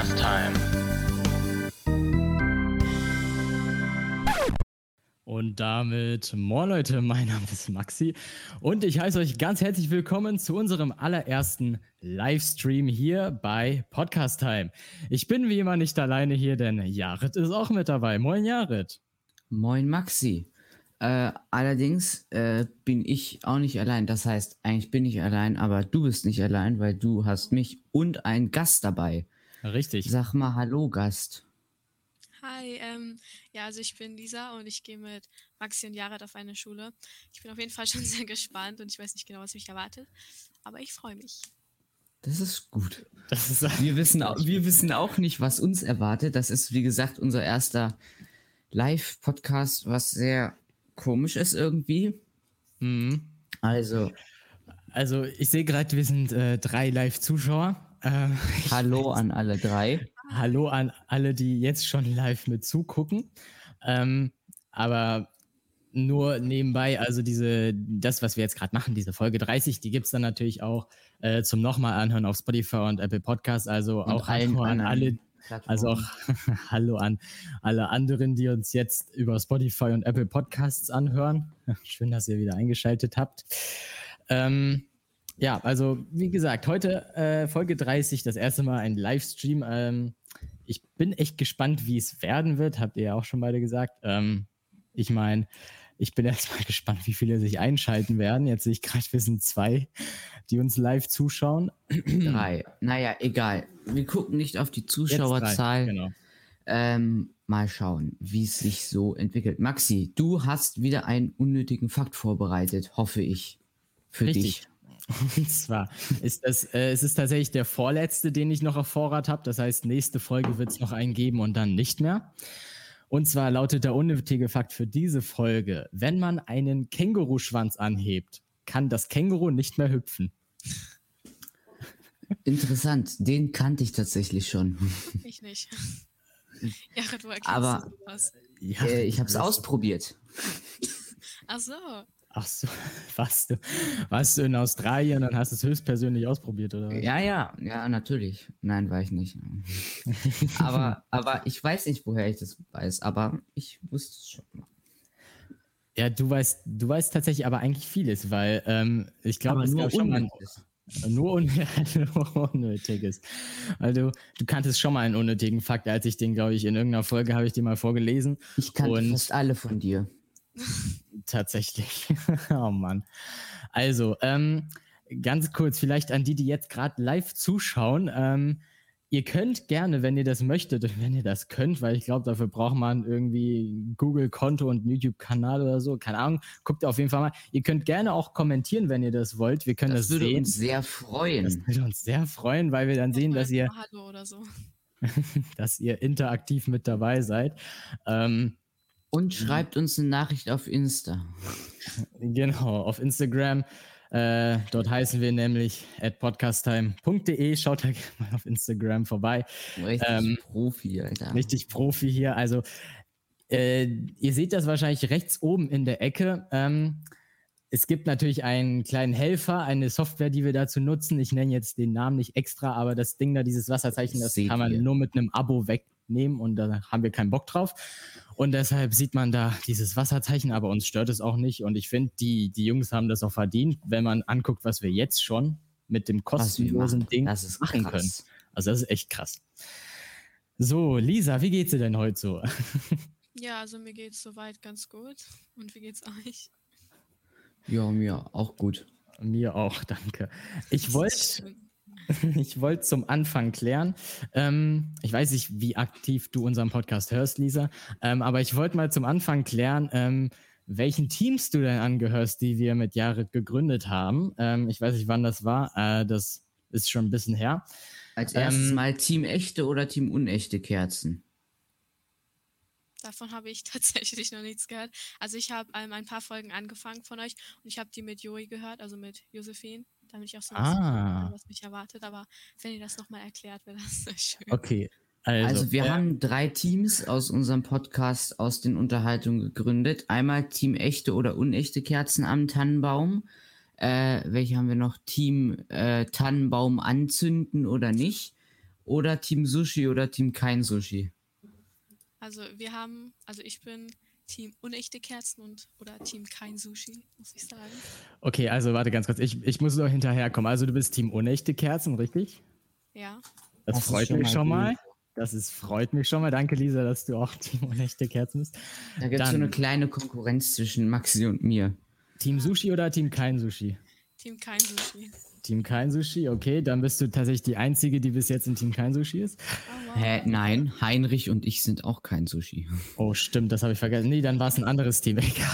Podcast Time. Und damit, moin Leute, mein Name ist Maxi und ich heiße euch ganz herzlich willkommen zu unserem allerersten Livestream hier bei Podcast Time. Ich bin wie immer nicht alleine hier, denn Jared ist auch mit dabei. Moin Jared. Moin Maxi. Äh, allerdings äh, bin ich auch nicht allein. Das heißt, eigentlich bin ich allein, aber du bist nicht allein, weil du hast mich und einen Gast dabei. Richtig. Sag mal Hallo, Gast. Hi, ähm, ja, also ich bin Lisa und ich gehe mit Maxi und Jared auf eine Schule. Ich bin auf jeden Fall schon sehr gespannt und ich weiß nicht genau, was mich erwartet, aber ich freue mich. Das ist gut. Das ist wir, wissen auch, wir wissen auch nicht, was uns erwartet. Das ist, wie gesagt, unser erster Live-Podcast, was sehr komisch ist irgendwie. Mhm. Also. Also, ich sehe gerade, wir sind äh, drei Live-Zuschauer. Äh, Hallo an alle drei. Hallo an alle, die jetzt schon live mit zugucken. Ähm, aber nur nebenbei, also diese, das, was wir jetzt gerade machen, diese Folge 30, die gibt es dann natürlich auch äh, zum nochmal anhören auf Spotify und Apple Podcasts. Also und auch allen an alle, also auch Hallo an alle anderen, die uns jetzt über Spotify und Apple Podcasts anhören. Schön, dass ihr wieder eingeschaltet habt. Ähm, ja, also wie gesagt, heute äh, Folge 30, das erste Mal ein Livestream. Ähm, ich bin echt gespannt, wie es werden wird, habt ihr ja auch schon beide gesagt. Ähm, ich meine, ich bin erstmal gespannt, wie viele sich einschalten werden. Jetzt sehe ich gerade, wir sind zwei, die uns live zuschauen. Drei. Naja, egal. Wir gucken nicht auf die Zuschauerzahl. Genau. Ähm, mal schauen, wie es sich so entwickelt. Maxi, du hast wieder einen unnötigen Fakt vorbereitet, hoffe ich. Für Richtig. dich. Und zwar ist das, äh, es ist tatsächlich der vorletzte, den ich noch auf Vorrat habe. Das heißt, nächste Folge wird es noch einen geben und dann nicht mehr. Und zwar lautet der unnötige Fakt für diese Folge, wenn man einen Känguruschwanz anhebt, kann das Känguru nicht mehr hüpfen. Interessant, den kannte ich tatsächlich schon. Ich nicht. Ja, du Aber was? Ja, äh, ich habe es ausprobiert. Ach so. Ach so, warst du, warst du in Australien und hast es höchstpersönlich ausprobiert, oder? Ja, ja, ja, natürlich. Nein, war ich nicht. aber, aber ich weiß nicht, woher ich das weiß, aber ich wusste es schon mal. Ja, du weißt, du weißt tatsächlich aber eigentlich vieles, weil ähm, ich glaube, es gab schon mal nur, un nur Unnötiges. Also du kanntest schon mal einen unnötigen Fakt, als ich den, glaube ich, in irgendeiner Folge habe ich den mal vorgelesen. Ich kannte und fast alle von dir. Tatsächlich. oh Mann. Also, ähm, ganz kurz, vielleicht an die, die jetzt gerade live zuschauen. Ähm, ihr könnt gerne, wenn ihr das möchtet und wenn ihr das könnt, weil ich glaube, dafür braucht man irgendwie Google-Konto und YouTube-Kanal oder so, keine Ahnung, guckt auf jeden Fall mal. Ihr könnt gerne auch kommentieren, wenn ihr das wollt. Wir können das, das würde sehen. uns sehr freuen. Das würde uns sehr freuen, weil wir dann sehen, dass ihr, so. dass ihr interaktiv mit dabei seid. Ähm, und mhm. schreibt uns eine Nachricht auf Insta. Genau, auf Instagram. Äh, dort heißen wir nämlich at podcasttime.de. Schaut da mal auf Instagram vorbei. Richtig ähm, Profi, Alter. Richtig Profi hier. Also, äh, ihr seht das wahrscheinlich rechts oben in der Ecke. Ähm, es gibt natürlich einen kleinen Helfer, eine Software, die wir dazu nutzen. Ich nenne jetzt den Namen nicht extra, aber das Ding da, dieses Wasserzeichen, das, das kann man ihr. nur mit einem Abo wegnehmen und da haben wir keinen Bock drauf. Und deshalb sieht man da dieses Wasserzeichen, aber uns stört es auch nicht. Und ich finde, die, die Jungs haben das auch verdient, wenn man anguckt, was wir jetzt schon mit dem kostenlosen Ding machen krass. können. Also das ist echt krass. So, Lisa, wie geht's dir denn heute so? Ja, also mir geht's soweit ganz gut. Und wie geht's euch? Ja, mir auch gut. Mir auch, danke. Ich wollte ich wollte zum Anfang klären. Ähm, ich weiß nicht, wie aktiv du unseren Podcast hörst, Lisa, ähm, aber ich wollte mal zum Anfang klären, ähm, welchen Teams du denn angehörst, die wir mit Jared gegründet haben. Ähm, ich weiß nicht, wann das war. Äh, das ist schon ein bisschen her. Als erstes ähm, mal Team echte oder Team unechte Kerzen? Davon habe ich tatsächlich noch nichts gehört. Also ich habe ähm, ein paar Folgen angefangen von euch und ich habe die mit Joey gehört, also mit Josephine damit ich auch so ein bisschen ah. was mich erwartet. Aber wenn ihr das nochmal erklärt, wäre das sehr schön. Okay. Also, also wir äh, haben drei Teams aus unserem Podcast aus den Unterhaltungen gegründet. Einmal Team echte oder unechte Kerzen am Tannenbaum. Äh, welche haben wir noch? Team äh, Tannenbaum anzünden oder nicht? oder Team Sushi oder Team kein Sushi? Also wir haben, also ich bin Team unechte Kerzen und oder Team kein Sushi, muss ich sagen. Okay, also warte ganz kurz. Ich, ich muss nur hinterherkommen. Also du bist Team unechte Kerzen, richtig? Ja. Das, das freut mich schon mal. Das ist, freut mich schon mal. Danke, Lisa, dass du auch Team unechte Kerzen bist. Da gibt es so eine kleine Konkurrenz zwischen Maxi und mir. Team Sushi oder Team kein Sushi? Team kein Sushi. Team kein Sushi, okay, dann bist du tatsächlich die Einzige, die bis jetzt in Team kein Sushi ist. Hä, nein, Heinrich und ich sind auch kein Sushi. Oh, stimmt, das habe ich vergessen. Nee, dann war es ein anderes Team, egal.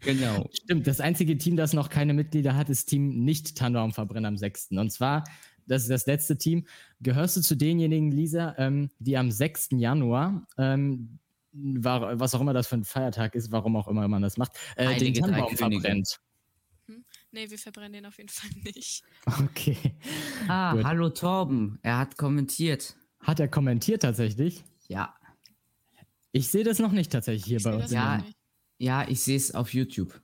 Genau. Stimmt, das einzige Team, das noch keine Mitglieder hat, ist Team Nicht-Tannenbaumverbrenner am 6. Und zwar, das ist das letzte Team, gehörst du zu denjenigen, Lisa, ähm, die am 6. Januar ähm, war, was auch immer das für ein Feiertag ist, warum auch immer man das macht, äh, den Tannenbaum verbrennt. Nee, wir verbrennen den auf jeden Fall nicht. Okay. Ah, Gut. hallo Torben. Er hat kommentiert. Hat er kommentiert tatsächlich? Ja. Ich sehe das noch nicht tatsächlich hier ich bei uns. Ja, ja, ich sehe es auf YouTube.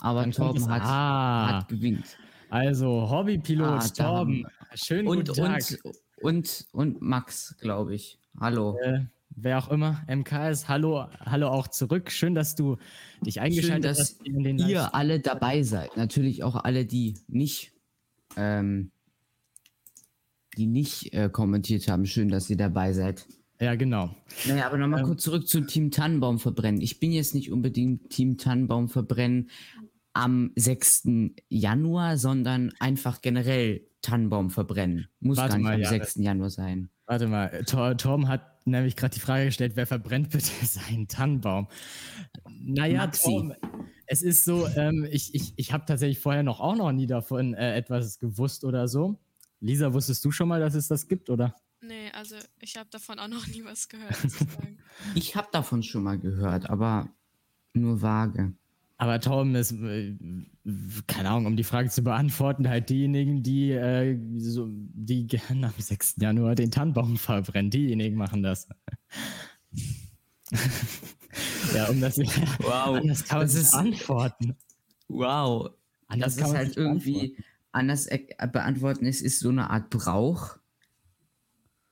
Aber Dann Torben hat, ah. hat gewinkt. Also, Hobbypilot ah, Torben. Schönen und, guten Tag. Und, und, und Max, glaube ich. Hallo. Äh, wer auch immer, MKS, hallo, hallo auch zurück. Schön, dass du dich eingeschaltet Schön, dass hast. In den ihr alle dabei seid. Natürlich auch alle, die nicht, ähm, die nicht äh, kommentiert haben. Schön, dass ihr dabei seid. Ja, genau. Naja, aber nochmal ähm, kurz zurück zum Team Tannenbaum verbrennen. Ich bin jetzt nicht unbedingt Team Tannenbaum verbrennen am 6. Januar, sondern einfach generell Tannenbaum verbrennen. Muss gar nicht mal, am ja, 6. Januar sein. Warte mal, Tom hat nämlich gerade die Frage gestellt, wer verbrennt bitte seinen Tannenbaum? Naja, Tom, es ist so, ähm, ich, ich, ich habe tatsächlich vorher noch auch noch nie davon äh, etwas gewusst oder so. Lisa, wusstest du schon mal, dass es das gibt, oder? Nee, also ich habe davon auch noch nie was gehört. ich habe davon schon mal gehört, aber nur vage. Aber Tom ist, äh, keine Ahnung, um die Frage zu beantworten, halt diejenigen, die, äh, so, die gerne am 6. Januar den Tannenbaum verbrennen, diejenigen machen das. ja, um das, wow. anders kann man das ist, antworten. Wow. Anders das ist halt irgendwie, anders beantworten ist, ist so eine Art Brauch.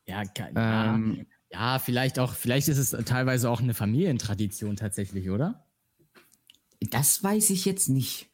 Ja, ähm, ja, vielleicht auch, vielleicht ist es teilweise auch eine Familientradition tatsächlich, oder? Das weiß ich jetzt nicht.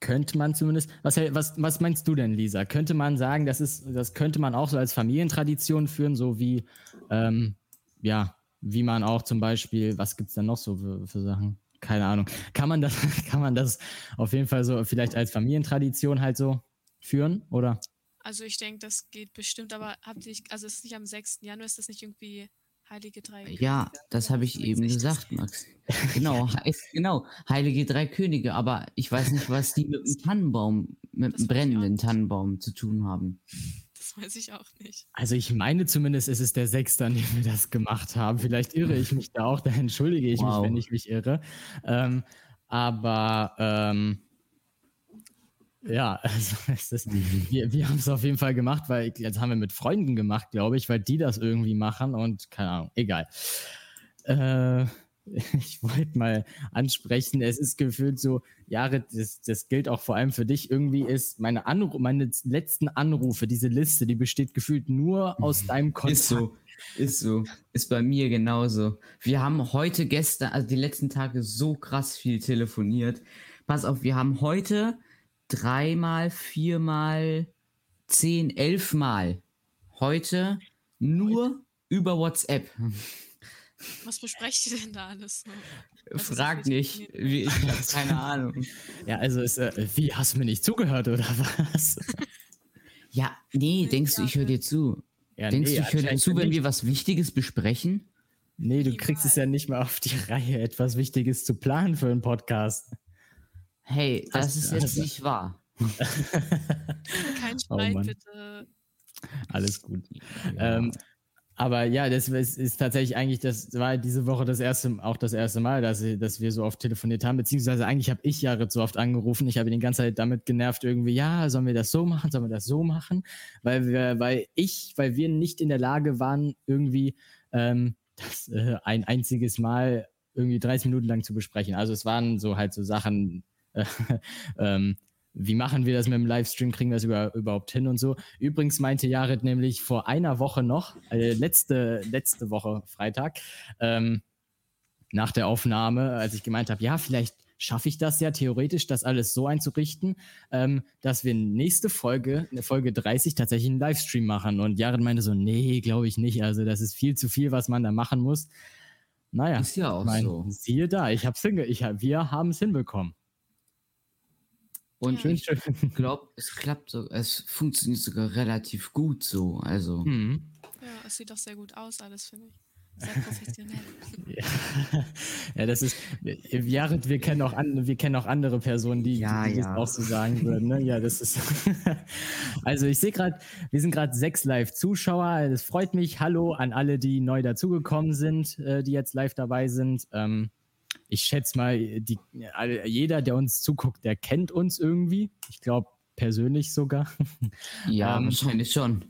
Könnte man zumindest. Was, was, was meinst du denn, Lisa? Könnte man sagen, das ist, das könnte man auch so als Familientradition führen, so wie, ähm, ja, wie man auch zum Beispiel, was gibt es denn noch so für, für, Sachen? Keine Ahnung. Kann man das, kann man das auf jeden Fall so vielleicht als Familientradition halt so führen, oder? Also ich denke, das geht bestimmt, aber habt ihr, also ist es nicht am 6. Januar, ist das nicht irgendwie Heilige drei Könige. Ja, das habe ich eben gesagt, Max. Genau, heißt, genau, Heilige drei Könige, aber ich weiß nicht, was die mit dem Tannenbaum, mit dem brennenden Tannenbaum zu tun haben. Das weiß ich auch nicht. Also ich meine zumindest, ist es der Sechste, an dem wir das gemacht haben. Vielleicht irre ich mich da auch, da entschuldige ich wow. mich, wenn ich mich irre. Ähm, aber ähm, ja, also das, wir, wir haben es auf jeden Fall gemacht, weil jetzt haben wir mit Freunden gemacht, glaube ich, weil die das irgendwie machen und keine Ahnung, egal. Äh, ich wollte mal ansprechen, es ist gefühlt so, Jahre, das, das gilt auch vor allem für dich, irgendwie ist meine, Anru meine letzten Anrufe, diese Liste, die besteht gefühlt nur aus deinem Kontakt. Ist so, ist so, ist bei mir genauso. Wir haben heute, gestern, also die letzten Tage so krass viel telefoniert. Pass auf, wir haben heute dreimal, viermal, zehn, elfmal heute nur über WhatsApp. Was besprecht ihr denn da alles? Also Frag nicht. Wie, ich habe keine Ahnung. Ja, also ist, äh, wie hast du mir nicht zugehört oder was? ja, nee, denkst du, ich höre dir zu? Ja, denkst nee, du, ich höre dir zu, wenn wir was Wichtiges besprechen? Nee, du kriegst es ja nicht mehr auf die Reihe, etwas Wichtiges zu planen für einen Podcast. Hey, das ist jetzt nicht wahr. Kein oh Streit, oh bitte. Alles gut. Ja. Ähm, aber ja, das ist, ist, tatsächlich eigentlich, das war diese Woche das erste, auch das erste Mal, dass, dass wir so oft telefoniert haben, beziehungsweise eigentlich habe ich Jared so oft angerufen. Ich habe ihn die ganze Zeit damit genervt, irgendwie, ja, sollen wir das so machen, sollen wir das so machen? Weil wir, weil ich, weil wir nicht in der Lage waren, irgendwie ähm, das äh, ein einziges Mal irgendwie 30 Minuten lang zu besprechen. Also es waren so halt so Sachen, ähm, wie machen wir das mit dem Livestream, kriegen wir das über, überhaupt hin und so. Übrigens meinte Jared nämlich vor einer Woche noch, äh, letzte, letzte Woche Freitag, ähm, nach der Aufnahme, als ich gemeint habe, ja, vielleicht schaffe ich das ja theoretisch, das alles so einzurichten, ähm, dass wir nächste Folge, eine Folge 30, tatsächlich einen Livestream machen. Und Jared meinte so, nee, glaube ich nicht. Also das ist viel zu viel, was man da machen muss. Naja, ist ja auch mein, so. Siehe da, ich hab's hinge ich hab, wir haben es hinbekommen. Und ja. ich glaube, es klappt so, es funktioniert sogar relativ gut so. Also. Mhm. Ja, es sieht doch sehr gut aus, alles, finde ich. Sehr professionell. ja. ja, das ist, Jared, wir kennen auch, an, wir kennen auch andere Personen, die, ja, die, die ja. das auch so sagen würden. Ne? Ja, das ist. also, ich sehe gerade, wir sind gerade sechs Live-Zuschauer. Das freut mich. Hallo an alle, die neu dazugekommen sind, äh, die jetzt live dabei sind. Ähm, ich schätze mal, die, jeder, der uns zuguckt, der kennt uns irgendwie. Ich glaube, persönlich sogar. Ja, ähm, wahrscheinlich schon.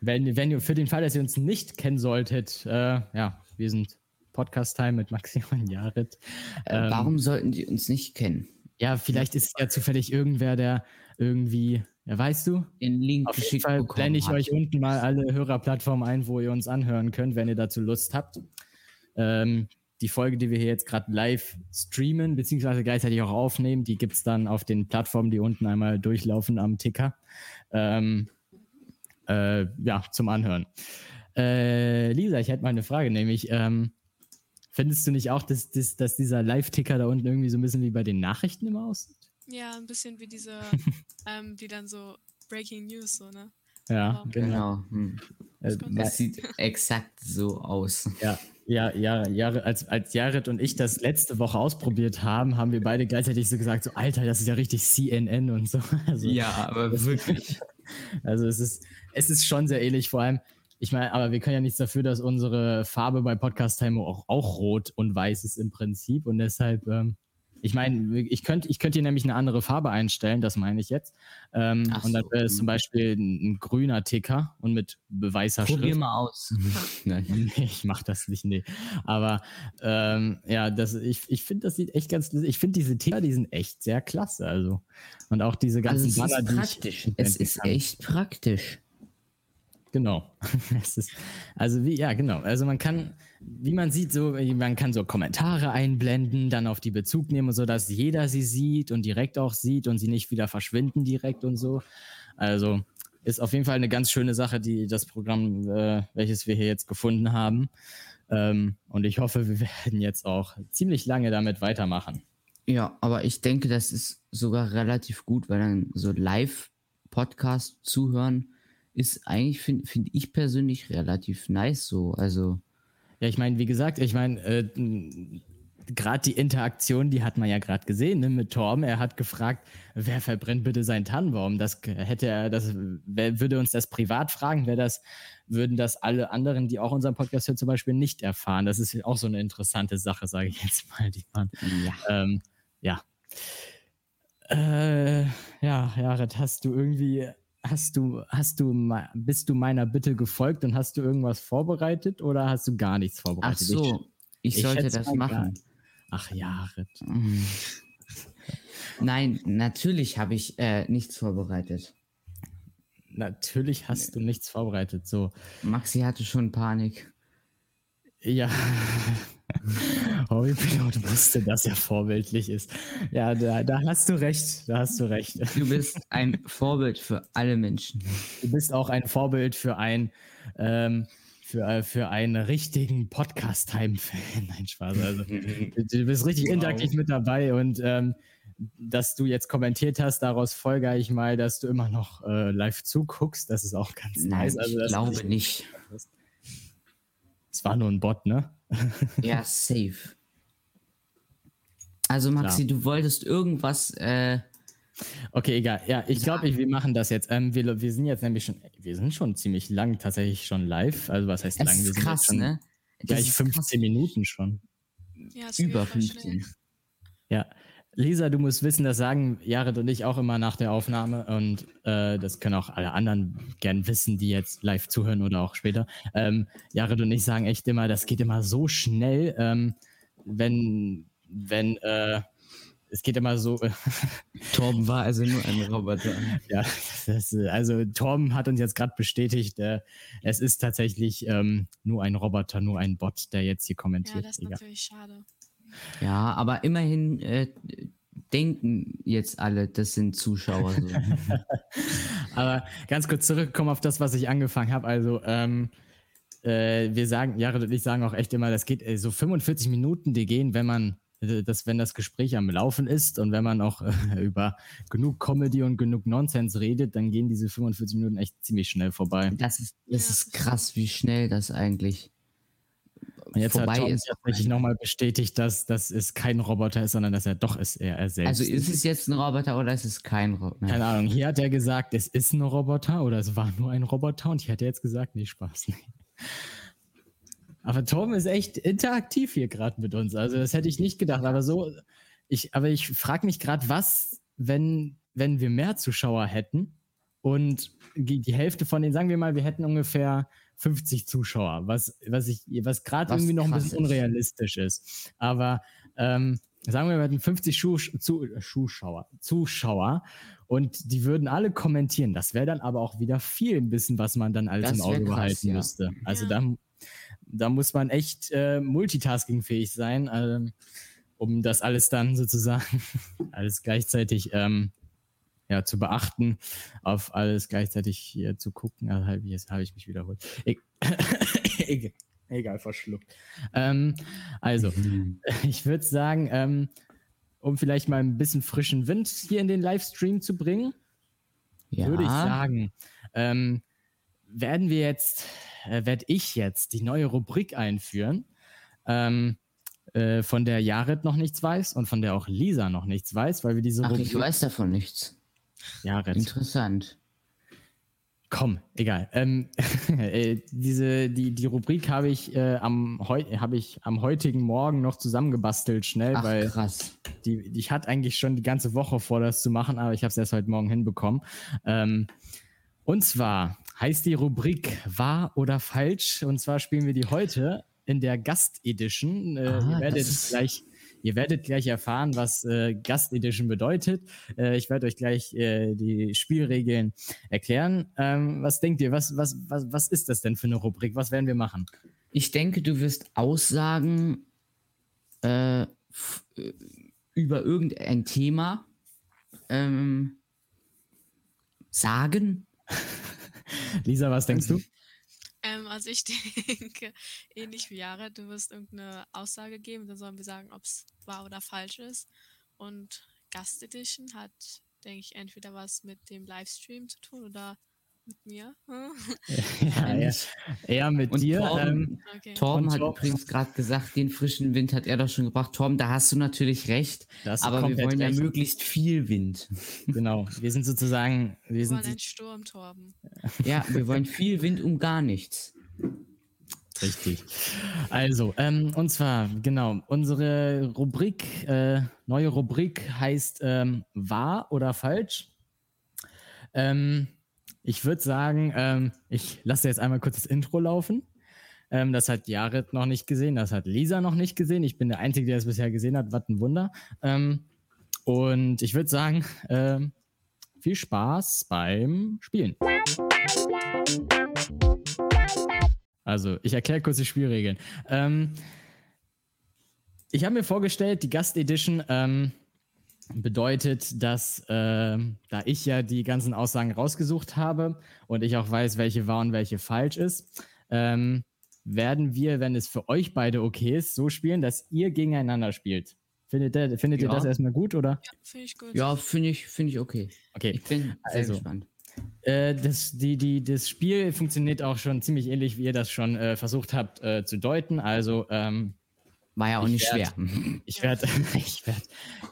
Wenn, wenn ihr für den Fall, dass ihr uns nicht kennen solltet, äh, ja, wir sind Podcast Time mit Maxi und Jared. Äh, ähm, warum sollten die uns nicht kennen? Ja, vielleicht ist ja zufällig irgendwer, der irgendwie, ja, weißt du? Den Link Auf jeden Fall blende ich hat. euch unten mal alle Hörerplattformen ein, wo ihr uns anhören könnt, wenn ihr dazu Lust habt. Ähm, die Folge, die wir hier jetzt gerade live streamen, beziehungsweise gleichzeitig auch aufnehmen, die gibt es dann auf den Plattformen, die unten einmal durchlaufen am Ticker. Ähm, äh, ja, zum Anhören. Äh, Lisa, ich hätte mal eine Frage, nämlich, ähm, findest du nicht auch, dass, dass, dass dieser Live-Ticker da unten irgendwie so ein bisschen wie bei den Nachrichten immer aussieht? Ja, ein bisschen wie diese, ähm, die dann so Breaking News, so, ne? Ja, genau. genau. Hm. Es äh, sieht exakt so aus. Ja, ja, ja, ja als, als Jared und ich das letzte Woche ausprobiert haben, haben wir beide gleichzeitig so gesagt, so Alter, das ist ja richtig CNN und so. Also, ja, aber wirklich. Also es ist, es ist schon sehr ähnlich, vor allem, ich meine, aber wir können ja nichts dafür, dass unsere Farbe bei Podcast Time auch, auch rot und weiß ist im Prinzip und deshalb ähm, ich meine, ich könnte ich könnt hier nämlich eine andere Farbe einstellen, das meine ich jetzt. Ähm, und dann wäre es zum Beispiel ein, ein, grüner Ticker und mit weißer Probier Schrift. mal aus. Nein, ich mache das nicht, nee. Aber ähm, ja, das, ich, ich finde, das sieht echt ganz, ich finde diese Ticker, die sind echt sehr klasse. Also. Und auch diese ganzen also es Banner, ist praktisch. es ist echt praktisch. Genau. ist, also wie, ja, genau. Also man kann, wie man sieht, so, man kann so Kommentare einblenden, dann auf die Bezug nehmen, so dass jeder sie sieht und direkt auch sieht und sie nicht wieder verschwinden direkt und so. Also ist auf jeden Fall eine ganz schöne Sache, die das Programm, äh, welches wir hier jetzt gefunden haben. Ähm, und ich hoffe, wir werden jetzt auch ziemlich lange damit weitermachen. Ja, aber ich denke, das ist sogar relativ gut, weil dann so Live-Podcast zuhören ist eigentlich, finde find ich persönlich, relativ nice so. Also. Ja, ich meine, wie gesagt, ich meine, äh, gerade die Interaktion, die hat man ja gerade gesehen ne, mit Torben. Er hat gefragt, wer verbrennt bitte seinen Tannenbaum? Das hätte er, das wer, würde uns das privat fragen, wäre das, würden das alle anderen, die auch unseren Podcast hören, zum Beispiel nicht erfahren. Das ist auch so eine interessante Sache, sage ich jetzt mal, die man. Ja. Ähm, ja. Äh, ja, Jared, hast du irgendwie Hast du, hast du, bist du meiner Bitte gefolgt und hast du irgendwas vorbereitet oder hast du gar nichts vorbereitet? Ach so, ich, ich sollte das machen. Ach ja, Ritt. Nein, natürlich habe ich äh, nichts vorbereitet. Natürlich hast du nichts vorbereitet, so. Maxi hatte schon Panik. Ja. Hobbypilot wusste, dass er vorbildlich ist. Ja, da, da, hast du recht. Da hast du recht. Du bist ein Vorbild für alle Menschen. Du bist auch ein Vorbild für ein ähm, für, äh, für einen richtigen Podcast-Time-Fan. Nein, Spaß. Also, du bist richtig wow. interaktiv mit dabei und ähm, dass du jetzt kommentiert hast, daraus folge ich mal, dass du immer noch äh, live zuguckst. Das ist auch ganz Nein, nice. Also, ich glaube nicht. Es war nur ein Bot, ne? ja, safe. Also Maxi, Klar. du wolltest irgendwas. Äh, okay, egal. Ja, ich glaube, wir machen das jetzt. Ähm, wir, wir sind jetzt nämlich schon, wir sind schon ziemlich lang tatsächlich schon live. Also was heißt das lang? wir sind krass, schon ne? Gleich 15 krass. Minuten schon. Ja, Über 15. Ja. Lisa, du musst wissen, das sagen Jared und ich auch immer nach der Aufnahme und äh, das können auch alle anderen gern wissen, die jetzt live zuhören oder auch später. Ähm, Jared und ich sagen echt immer, das geht immer so schnell, ähm, wenn, wenn, äh, es geht immer so. Torben war also nur ein Roboter. ja, das, also Torben hat uns jetzt gerade bestätigt, äh, es ist tatsächlich ähm, nur ein Roboter, nur ein Bot, der jetzt hier kommentiert. Ja, das ist natürlich schade. Ja, aber immerhin äh, denken jetzt alle, das sind Zuschauer. So. aber ganz kurz zurückkommen auf das, was ich angefangen habe. Also, ähm, äh, wir sagen, Jared und ich sagen auch echt immer, das geht äh, so 45 Minuten, die gehen, wenn man dass wenn das Gespräch am Laufen ist und wenn man auch äh, über genug Comedy und genug Nonsens redet, dann gehen diese 45 Minuten echt ziemlich schnell vorbei. Das ist, das ist krass, wie schnell das eigentlich jetzt vorbei hat Tom ist. tatsächlich nochmal bestätigt, dass das ist kein Roboter ist, sondern dass er doch ist, er, er selbst. Also ist es jetzt ein Roboter oder ist es kein Roboter? Keine Ahnung. Hier hat er gesagt, es ist ein Roboter oder es war nur ein Roboter und hier hat er jetzt gesagt, nee, Spaß. Nee. Aber Tom ist echt interaktiv hier gerade mit uns. Also das hätte ich nicht gedacht. Aber so, ich, aber ich frage mich gerade, was, wenn, wenn wir mehr Zuschauer hätten und die Hälfte von denen, sagen wir mal, wir hätten ungefähr 50 Zuschauer, was, was ich, was gerade irgendwie noch ein bisschen ist. unrealistisch ist. Aber ähm, sagen wir, wir hätten 50 Schuh, zu, Zuschauer, Zuschauer und die würden alle kommentieren. Das wäre dann aber auch wieder viel ein bisschen, was man dann alles das im Auge krass, behalten ja. müsste. Also ja. da da muss man echt äh, multitaskingfähig sein, äh, um das alles dann sozusagen alles gleichzeitig ähm, ja, zu beachten, auf alles gleichzeitig hier zu gucken. Also, jetzt habe ich mich wiederholt. E egal, egal, verschluckt. Ähm, also, ich würde sagen, ähm, um vielleicht mal ein bisschen frischen Wind hier in den Livestream zu bringen, ja. würde ich sagen, ähm, werden wir jetzt äh, werde ich jetzt die neue Rubrik einführen, ähm, äh, von der Jared noch nichts weiß und von der auch Lisa noch nichts weiß, weil wir diese Ach, Rubrik. ich weiß davon nichts. Jared. Interessant. Komm, egal. Ähm, äh, diese, die, die Rubrik habe ich, äh, am, hab ich am heutigen Morgen noch zusammengebastelt, schnell, Ach, weil krass. Die, ich hatte eigentlich schon die ganze Woche vor, das zu machen, aber ich habe es erst heute Morgen hinbekommen. Ähm, und zwar heißt die Rubrik wahr oder falsch. Und zwar spielen wir die heute in der Gast-Edition. Äh, ah, ihr, werdet gleich, ihr werdet gleich erfahren, was äh, Gast-Edition bedeutet. Äh, ich werde euch gleich äh, die Spielregeln erklären. Ähm, was denkt ihr? Was, was, was, was ist das denn für eine Rubrik? Was werden wir machen? Ich denke, du wirst Aussagen äh, über irgendein Thema ähm, sagen Lisa, was denkst du? Ähm, also ich denke, ähnlich wie Jahre, du wirst irgendeine Aussage geben, dann sollen wir sagen, ob es wahr oder falsch ist. Und Gast Edition hat, denke ich, entweder was mit dem Livestream zu tun oder mit mir. ja, ja, eher mit und dir. Torben, ähm, okay. Torben hat übrigens gerade gesagt, den frischen Wind hat er doch schon gebracht. Torben, da hast du natürlich recht. Aber wir wollen recht. ja möglichst viel Wind. Genau, wir sind sozusagen. Wir, wir sind wollen einen Sturm, Torben. Ja, wir wollen viel Wind um gar nichts. Richtig. Also, ähm, und zwar, genau, unsere Rubrik, äh, neue Rubrik heißt ähm, wahr oder falsch. Ähm, ich würde sagen, ähm, ich lasse jetzt einmal kurz das Intro laufen. Ähm, das hat Jared noch nicht gesehen, das hat Lisa noch nicht gesehen. Ich bin der Einzige, der es bisher gesehen hat. Was ein Wunder. Ähm, und ich würde sagen, ähm, viel Spaß beim Spielen. Also, ich erkläre kurz die Spielregeln. Ähm, ich habe mir vorgestellt, die Gast-Edition ähm, bedeutet, dass äh, da ich ja die ganzen Aussagen rausgesucht habe und ich auch weiß, welche wahr und welche falsch ist, ähm, werden wir, wenn es für euch beide okay ist, so spielen, dass ihr gegeneinander spielt. Findet, der, findet ja. ihr das erstmal gut, oder? Ja, finde ich gut. Ja, finde ich, find ich okay. Okay. Ich bin also, gespannt. Äh, das, die, die, das Spiel funktioniert auch schon ziemlich ähnlich, wie ihr das schon äh, versucht habt äh, zu deuten. Also ähm, war ja auch ich nicht werd, schwer. Ich werde ich werd,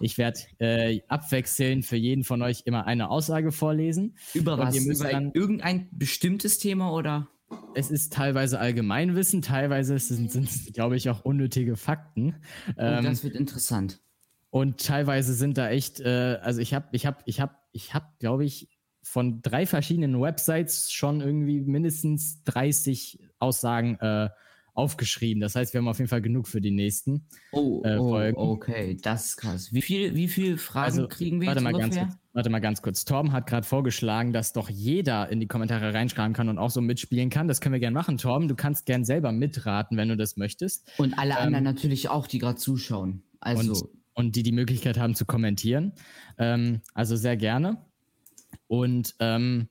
ich werd, äh, abwechselnd für jeden von euch immer eine Aussage vorlesen. Über was? Über dann, irgendein bestimmtes Thema oder? Es ist teilweise Allgemeinwissen, teilweise sind es, glaube ich, auch unnötige Fakten. Oh, ähm, das wird interessant. Und teilweise sind da echt, äh, also ich habe, ich habe, ich habe, ich habe, glaube ich, von drei verschiedenen Websites schon irgendwie mindestens 30 Aussagen äh, aufgeschrieben. Das heißt, wir haben auf jeden Fall genug für die nächsten oh, äh, oh, Folgen. Oh, okay, das ist krass. Wie viel, wie viel Fragen also, kriegen wir warte jetzt mal ungefähr? Ganz kurz, warte mal ganz kurz. Torben hat gerade vorgeschlagen, dass doch jeder in die Kommentare reinschreiben kann und auch so mitspielen kann. Das können wir gerne machen, Torben. Du kannst gern selber mitraten, wenn du das möchtest. Und alle ähm, anderen natürlich auch, die gerade zuschauen. Also und, und, die die Möglichkeit haben zu kommentieren. Ähm, also sehr gerne. Und ähm,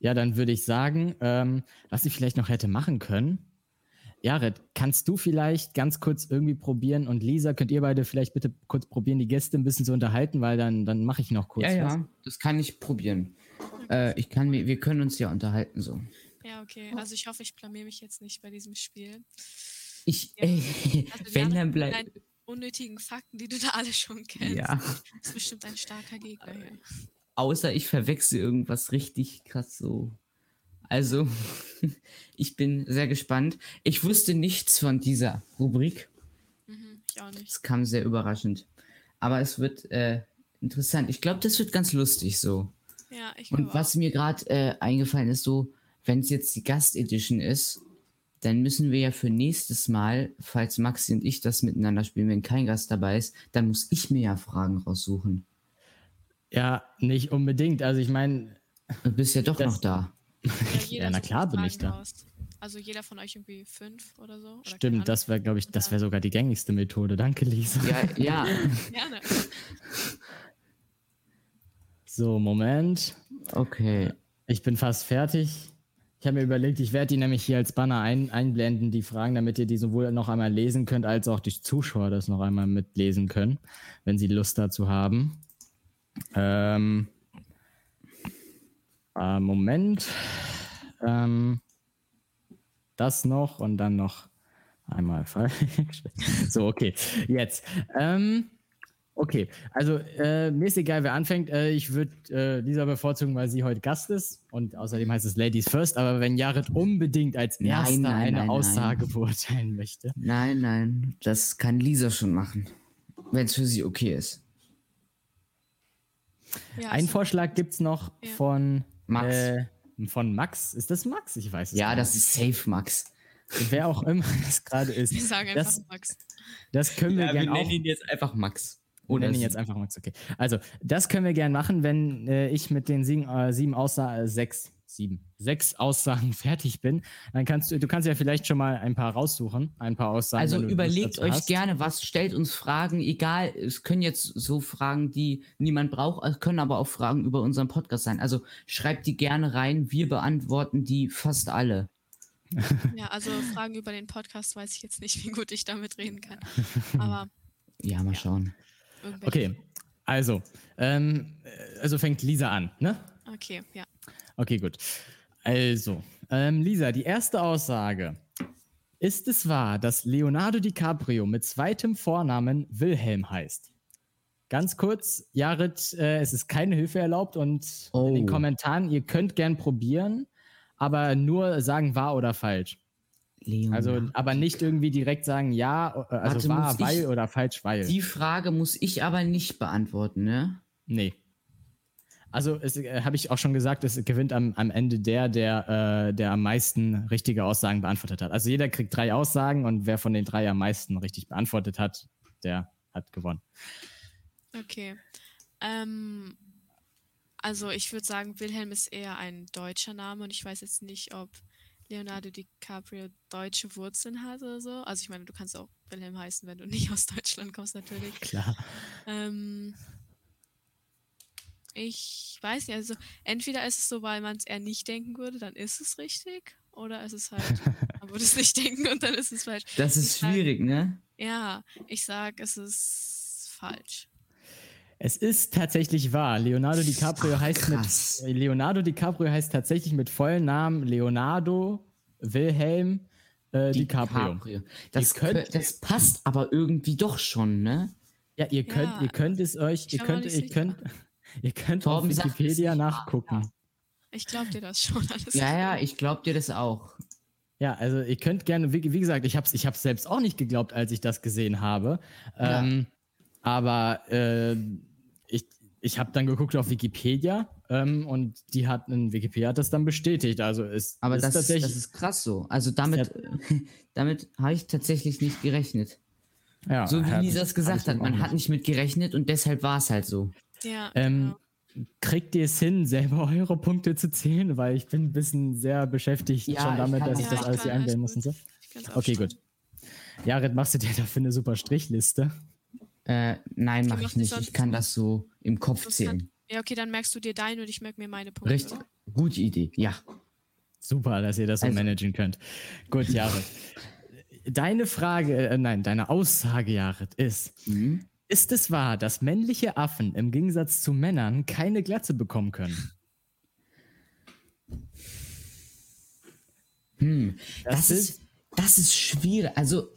ja, dann würde ich sagen, ähm, was ich vielleicht noch hätte machen können, Jared, kannst du vielleicht ganz kurz irgendwie probieren und Lisa, könnt ihr beide vielleicht bitte kurz probieren, die Gäste ein bisschen zu unterhalten, weil dann, dann mache ich noch kurz. Ja, was. ja, das kann ich probieren. Äh, ich kann, wir können uns ja unterhalten so. Ja, okay. Also ich hoffe, ich blamier mich jetzt nicht bei diesem Spiel. Ich, ja. äh, also wenn dann bleibt. unnötigen Fakten, die du da alle schon kennst. Ja. Das ist bestimmt ein starker Gegner hier. Außer ich verwechsel irgendwas richtig krass so also, ich bin sehr gespannt. Ich wusste nichts von dieser Rubrik. Mhm, ich auch nicht. Es kam sehr überraschend. Aber es wird äh, interessant. Ich glaube, das wird ganz lustig so. Ja, ich Und was auch. mir gerade äh, eingefallen ist, so, wenn es jetzt die Gast-Edition ist, dann müssen wir ja für nächstes Mal, falls Maxi und ich das miteinander spielen, wenn kein Gast dabei ist, dann muss ich mir ja Fragen raussuchen. Ja, nicht unbedingt. Also ich meine. Du bist ja doch noch da. Ja, na klar bin ich da. Also jeder von euch irgendwie fünf oder so? Oder Stimmt, das wäre, glaube ich, das wäre sogar die gängigste Methode. Danke, Lisa. Ja, ja. Gerne. So, Moment. Okay. Ich bin fast fertig. Ich habe mir überlegt, ich werde die nämlich hier als Banner ein, einblenden, die Fragen, damit ihr die sowohl noch einmal lesen könnt, als auch die Zuschauer das noch einmal mitlesen können, wenn sie Lust dazu haben. Ähm, äh, Moment. Ähm, das noch und dann noch einmal falsch. so, okay. Jetzt. Ähm, okay, also äh, mir ist egal, wer anfängt. Äh, ich würde äh, Lisa bevorzugen, weil sie heute Gast ist und außerdem heißt es Ladies First. Aber wenn Jared unbedingt als Erster nein, eine nein, Aussage nein. beurteilen möchte. Nein, nein, das kann Lisa schon machen, wenn es für sie okay ist. Ja, Ein also, Vorschlag gibt es noch ja. von Max. Äh, von Max. Ist das Max? Ich weiß es Ja, nicht. das ist safe Max. Wer auch immer das gerade ist. Wir sagen einfach das, Max. Das können wir ja, gerne. Wir nennen ihn jetzt einfach Max. Oder nennen ihn jetzt einfach Max, okay. Also, das können wir gerne machen, wenn äh, ich mit den sieben, äh, sieben außer äh, sechs sieben, sechs Aussagen fertig bin, dann kannst du, du kannst ja vielleicht schon mal ein paar raussuchen, ein paar Aussagen. Also überlegt euch hast. gerne was, stellt uns Fragen, egal, es können jetzt so Fragen, die niemand braucht, es können aber auch Fragen über unseren Podcast sein. Also schreibt die gerne rein, wir beantworten die fast alle. Ja, also Fragen über den Podcast weiß ich jetzt nicht, wie gut ich damit reden kann. Aber ja, mal ja. schauen. Okay, also, ähm, also fängt Lisa an, ne? Okay, ja. Okay, gut. Also, ähm, Lisa, die erste Aussage. Ist es wahr, dass Leonardo DiCaprio mit zweitem Vornamen Wilhelm heißt? Ganz kurz, Jared, äh, es ist keine Hilfe erlaubt und oh. in den oh. Kommentaren, ihr könnt gern probieren, aber nur sagen wahr oder falsch. Leonardo. Also, aber nicht irgendwie direkt sagen ja, äh, also Warte, wahr, weil ich, oder falsch, weil. Die Frage muss ich aber nicht beantworten, ne? Nee. Also äh, habe ich auch schon gesagt, es gewinnt am, am Ende der, der, äh, der am meisten richtige Aussagen beantwortet hat. Also jeder kriegt drei Aussagen und wer von den drei am meisten richtig beantwortet hat, der hat gewonnen. Okay. Ähm, also ich würde sagen, Wilhelm ist eher ein deutscher Name und ich weiß jetzt nicht, ob Leonardo DiCaprio deutsche Wurzeln hat oder so. Also ich meine, du kannst auch Wilhelm heißen, wenn du nicht aus Deutschland kommst, natürlich. Klar. Ähm, ich weiß nicht, also entweder ist es so, weil man es eher nicht denken würde, dann ist es richtig. Oder ist es halt, man würde es nicht denken und dann ist es falsch. Das ist ich schwierig, sag, ne? Ja, ich sag, es ist falsch. Es ist tatsächlich wahr. Leonardo DiCaprio Ach, heißt mit Leonardo DiCaprio heißt tatsächlich mit vollen Namen Leonardo Wilhelm äh, DiCaprio. DiCaprio. Das, könnt, das passt aber irgendwie doch schon, ne? Ja, ihr könnt, ja, ihr könnt es euch, ihr könnt, ihr könnt, Ihr könnt Torben auf Wikipedia nachgucken. Ich glaube dir das schon alles. Ja, ja, ich glaube dir das auch. Ja, also ihr könnt gerne, wie, wie gesagt, ich habe es ich hab's selbst auch nicht geglaubt, als ich das gesehen habe. Ja. Ähm, aber äh, ich, ich habe dann geguckt auf Wikipedia ähm, und die hat in Wikipedia hat das dann bestätigt. Also ist, Aber ist das, tatsächlich, das ist krass so. Also damit, damit habe ich tatsächlich nicht gerechnet. Ja, so wie Lisa es gesagt hat, man hat nicht mit gerechnet und deshalb war es halt so. Ja. Ähm, genau. Kriegt ihr es hin, selber eure Punkte zu zählen? Weil ich bin ein bisschen sehr beschäftigt ja, schon damit, dass ich das alles hier einwählen muss und so. Okay, gut. Jared, machst du dir dafür eine super Strichliste? Äh, nein, mache ich nicht. Ich kann das so im Kopf zählen. Ja, okay, dann merkst du dir deine und ich merke mir meine Punkte. Richtig. Oder? Gute Idee, ja. Super, dass ihr das so also, managen könnt. Gut, Jared. deine Frage, äh, nein, deine Aussage, Jared, ist: mhm. Ist es wahr, dass männliche Affen im Gegensatz zu Männern keine Glatze bekommen können? Hm, das, das ist, das ist schwierig. Also,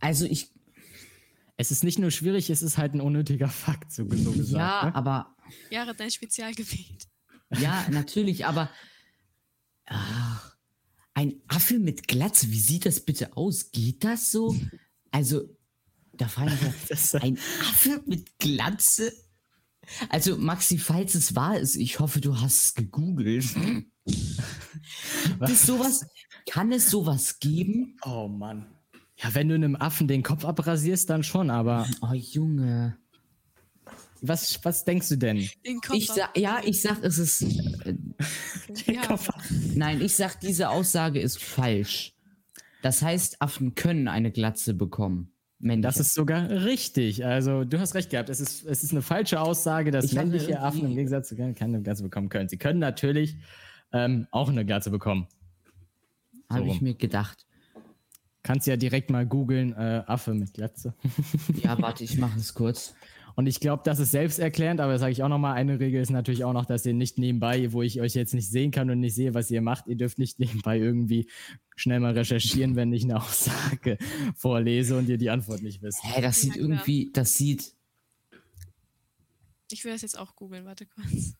also ich es ist nicht nur schwierig, es ist halt ein unnötiger Fakt, so, so gesagt. Ja, ne? aber. Jahre dein Spezialgebiet. Ja, natürlich, aber. Ach, ein Affe mit Glatze, wie sieht das bitte aus? Geht das so? Also, da fallen wir. ein Affe mit Glatze? Also, Maxi, falls es wahr ist, ich hoffe, du hast es gegoogelt. Gibt es sowas? Kann es sowas geben? Oh Mann. Ja, wenn du einem Affen den Kopf abrasierst, dann schon, aber. Oh, Junge. Was, was denkst du denn? Den Kopf ich sag, ja, ich sag, es ist. Äh, ja. Nein, ich sag, diese Aussage ist falsch. Das heißt, Affen können eine Glatze bekommen. Männliche. Das ist sogar richtig. Also, du hast recht gehabt. Es ist, es ist eine falsche Aussage, dass ich männliche Affen im Gegensatz zu keine Glatze bekommen können. Sie können natürlich ähm, auch eine Glatze bekommen. Habe so ich mir gedacht. Kannst ja direkt mal googeln, äh, Affe mit Glatze. ja, warte, ich mache es kurz. Und ich glaube, das ist selbsterklärend, aber sage ich auch nochmal, eine Regel ist natürlich auch noch, dass ihr nicht nebenbei, wo ich euch jetzt nicht sehen kann und nicht sehe, was ihr macht, ihr dürft nicht nebenbei irgendwie schnell mal recherchieren, wenn ich eine Aussage vorlese und ihr die Antwort nicht wisst. Hä, das sieht ja, irgendwie, das sieht... Ich will das jetzt auch googeln, warte kurz.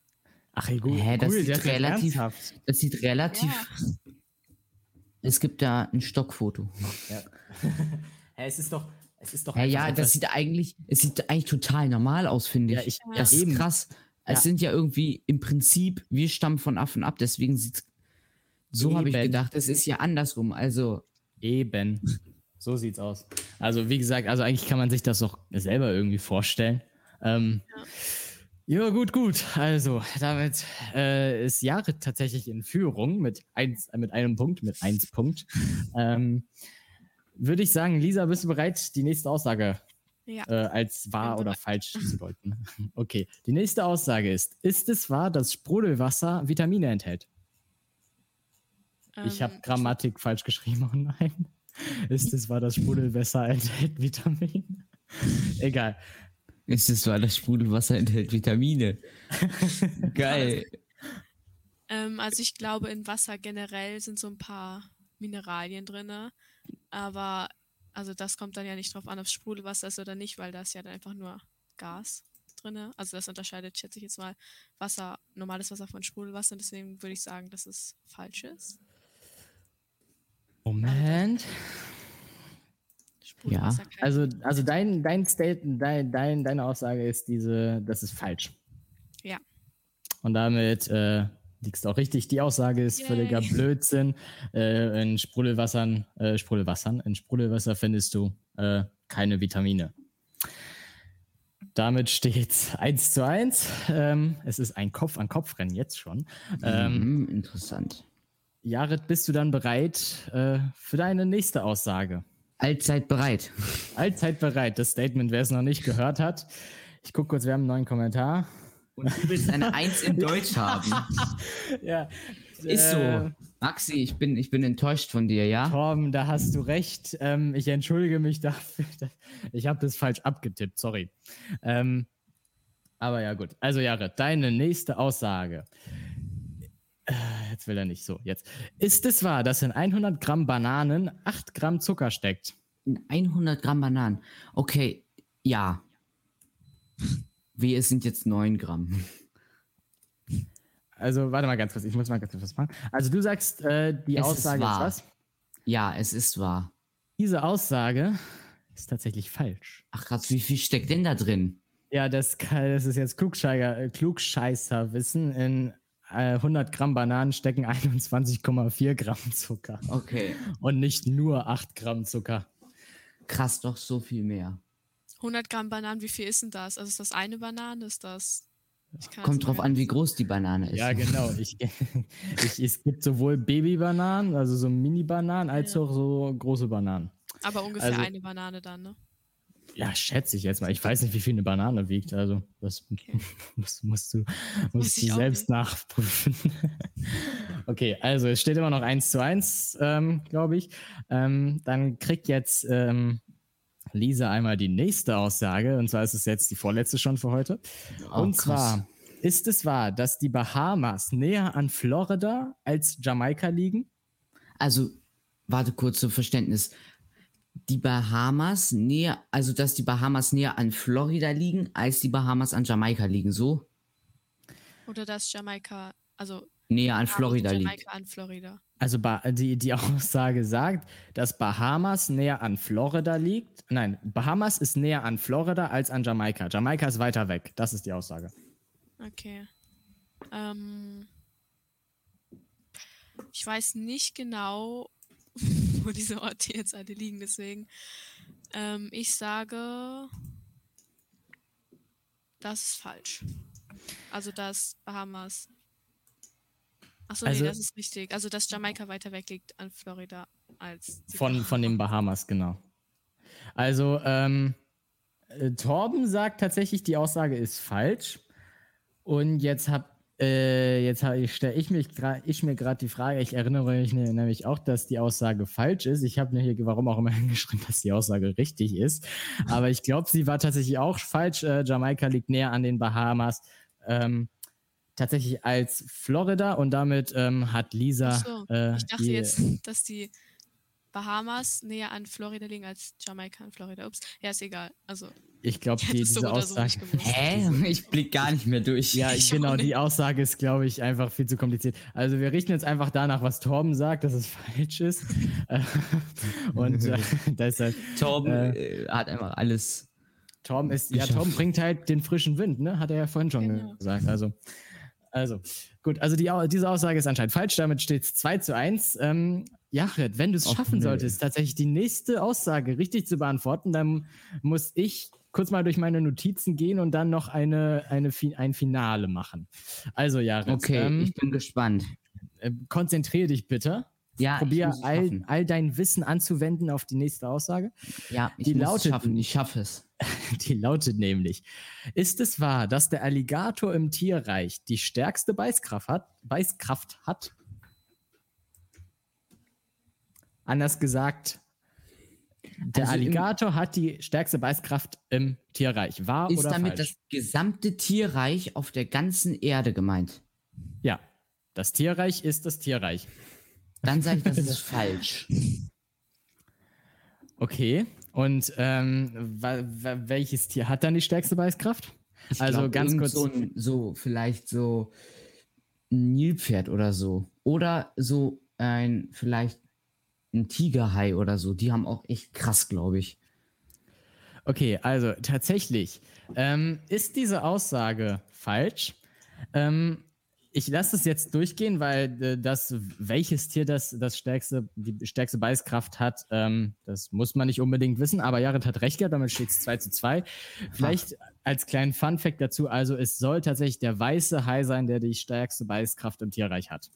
Ach, ey, Google, Hä, das, Google, sieht relativ, das sieht relativ ja. Es gibt da ein Stockfoto. Ja. hey, es ist doch. Es ist doch ja, ja, das sieht eigentlich, es sieht eigentlich total normal aus, finde ich. Ja, ich das ja. ist krass. Es sind ja irgendwie im Prinzip, wir stammen von Affen ab, deswegen sieht es. So habe ich gedacht, es ist ja andersrum. Also. Eben. So sieht's aus. Also, wie gesagt, also eigentlich kann man sich das doch selber irgendwie vorstellen. Ähm, ja. Ja, gut, gut. Also, damit äh, ist Jahre tatsächlich in Führung mit, eins, mit einem Punkt, mit eins Punkt. Ähm, Würde ich sagen, Lisa, bist du bereit, die nächste Aussage ja. äh, als wahr oder falsch zu deuten? Okay, die nächste Aussage ist: Ist es wahr, dass Sprudelwasser Vitamine enthält? Ähm, ich habe Grammatik falsch geschrieben, oh nein. Ist es wahr, dass Sprudelwasser enthält Vitamine? Egal. Ist es weil das Sprudelwasser enthält Vitamine? Geil. Ähm, also ich glaube, in Wasser generell sind so ein paar Mineralien drin. Aber also das kommt dann ja nicht drauf an, ob es Sprudelwasser ist oder nicht, weil da ist ja dann einfach nur Gas drin. Also das unterscheidet, schätze ich jetzt mal, Wasser, normales Wasser von Sprudelwasser. Deswegen würde ich sagen, dass es falsch ist. Moment. Ja, also, also dein, dein Statement, dein, dein, deine Aussage ist diese, das ist falsch. Ja. Und damit äh, liegst du auch richtig. Die Aussage ist Yay. völliger Blödsinn. Äh, in Sprudelwassern, äh, Sprudelwassern, in Sprudelwasser findest du äh, keine Vitamine. Damit steht es 1 zu 1. Ähm, es ist ein Kopf-an-Kopf-Rennen jetzt schon. Ähm, mm, interessant. Jared, bist du dann bereit äh, für deine nächste Aussage? Allzeit bereit. Allzeit bereit. Das Statement, wer es noch nicht gehört hat. Ich gucke kurz, wir haben einen neuen Kommentar. Und du willst eine Eins in Deutsch haben. ja. Ist so. Äh, Maxi, ich bin, ich bin enttäuscht von dir, ja? Torben, da hast du recht. Ähm, ich entschuldige mich dafür. Ich habe das falsch abgetippt, sorry. Ähm, aber ja, gut. Also, Jare, deine nächste Aussage. Äh, jetzt will er nicht so. Jetzt. Ist es wahr, dass in 100 Gramm Bananen 8 Gramm Zucker steckt? In 100 Gramm Bananen. Okay, ja. Wie, es sind jetzt 9 Gramm. Also, warte mal ganz kurz. Ich muss mal ganz kurz was machen. Also, du sagst, äh, die es Aussage ist, ist was? Ja, es ist wahr. Diese Aussage ist tatsächlich falsch. Ach krass, wie viel steckt denn da drin? Ja, das, das ist jetzt Klugscheißer, Klugscheißerwissen. In 100 äh, Gramm Bananen stecken 21,4 Gramm Zucker. Okay. Und nicht nur 8 Gramm Zucker. Krass, doch so viel mehr. 100 Gramm Bananen, wie viel ist denn das? Also ist das eine Banane? Ist das. Kommt drauf an, wie groß die Banane ist. Ja, genau. Ich, ich, es gibt sowohl Babybananen, also so Mini-Bananen, als ja. auch so große Bananen. Aber ungefähr also, eine Banane dann, ne? Ja, schätze ich jetzt mal. Ich weiß nicht, wie viel eine Banane wiegt. Also, das okay. musst, musst, du, musst du selbst nicht. nachprüfen. okay, also es steht immer noch 1 zu 1, ähm, glaube ich. Ähm, dann kriegt jetzt ähm, Lisa einmal die nächste Aussage. Und zwar ist es jetzt die vorletzte schon für heute. Oh, und krass. zwar ist es wahr, dass die Bahamas näher an Florida als Jamaika liegen? Also, warte kurz zum Verständnis die Bahamas näher, also dass die Bahamas näher an Florida liegen, als die Bahamas an Jamaika liegen, so? Oder dass Jamaika, also näher an Florida Jamaika liegt. an Florida. Also die, die Aussage sagt, dass Bahamas näher an Florida liegt. Nein, Bahamas ist näher an Florida als an Jamaika. Jamaika ist weiter weg. Das ist die Aussage. Okay. Ähm, ich weiß nicht genau, wo diese Orte jetzt alle liegen. Deswegen, ähm, ich sage, das ist falsch. Also, dass Bahamas. Achso, also, nee, das ist richtig. Also, dass Jamaika weiter weg liegt an Florida als. Von, von den Bahamas, genau. Also, ähm, äh, Torben sagt tatsächlich, die Aussage ist falsch. Und jetzt habe äh, jetzt stelle ich, ich mir gerade die Frage, ich erinnere mich ne, nämlich auch, dass die Aussage falsch ist. Ich habe mir hier, warum auch immer, hingeschrieben, dass die Aussage richtig ist. Aber ich glaube, sie war tatsächlich auch falsch. Äh, Jamaika liegt näher an den Bahamas. Ähm, tatsächlich als Florida und damit ähm, hat Lisa. So, äh, ich dachte die, jetzt, dass die Bahamas näher an Florida liegen als Jamaika an Florida. Ups, ja, ist egal. Also ich glaube, die, diese so Aussage. So Hä? Ich blick gar nicht mehr durch. Ja, ich genau, die Aussage ist, glaube ich, einfach viel zu kompliziert. Also wir richten jetzt einfach danach, was Torben sagt, dass es falsch ist. Und äh, deshalb. Torben äh, hat einfach alles. Torben ist, ja, Torben bringt halt den frischen Wind, ne? Hat er ja vorhin schon genau. gesagt. Also, also, gut, also die, diese Aussage ist anscheinend falsch, damit steht es 2 zu 1. Ähm, Jared, wenn du es schaffen nee. solltest, tatsächlich die nächste Aussage richtig zu beantworten, dann muss ich kurz mal durch meine Notizen gehen und dann noch eine, eine, ein Finale machen. Also, ja. Okay, ähm, ich bin gespannt. Äh, konzentriere dich bitte. Ja, Probier all, all dein Wissen anzuwenden auf die nächste Aussage. Ja, ich die muss lautet, es schaffen. Ich schaffe es. Die lautet nämlich: Ist es wahr, dass der Alligator im Tierreich die stärkste Beißkraft hat? Beißkraft hat? Anders gesagt, der also Alligator hat die stärkste Beißkraft im Tierreich. Wahr ist oder damit falsch? das gesamte Tierreich auf der ganzen Erde gemeint? Ja, das Tierreich ist das Tierreich. Dann sage ich, das ist falsch. Okay. Und ähm, welches Tier hat dann die stärkste Beißkraft? Ich also glaub, ganz kurz. So, so, vielleicht so ein Nilpferd oder so. Oder so ein vielleicht ein Tigerhai oder so. Die haben auch echt krass, glaube ich. Okay, also tatsächlich ähm, ist diese Aussage falsch. Ähm, ich lasse es jetzt durchgehen, weil äh, das, welches Tier das, das stärkste, die stärkste Beißkraft hat, ähm, das muss man nicht unbedingt wissen. Aber Jared hat recht gehabt, damit steht es 2 zu 2. Vielleicht als kleinen Fun-Fact dazu: also, es soll tatsächlich der weiße Hai sein, der die stärkste Beißkraft im Tierreich hat.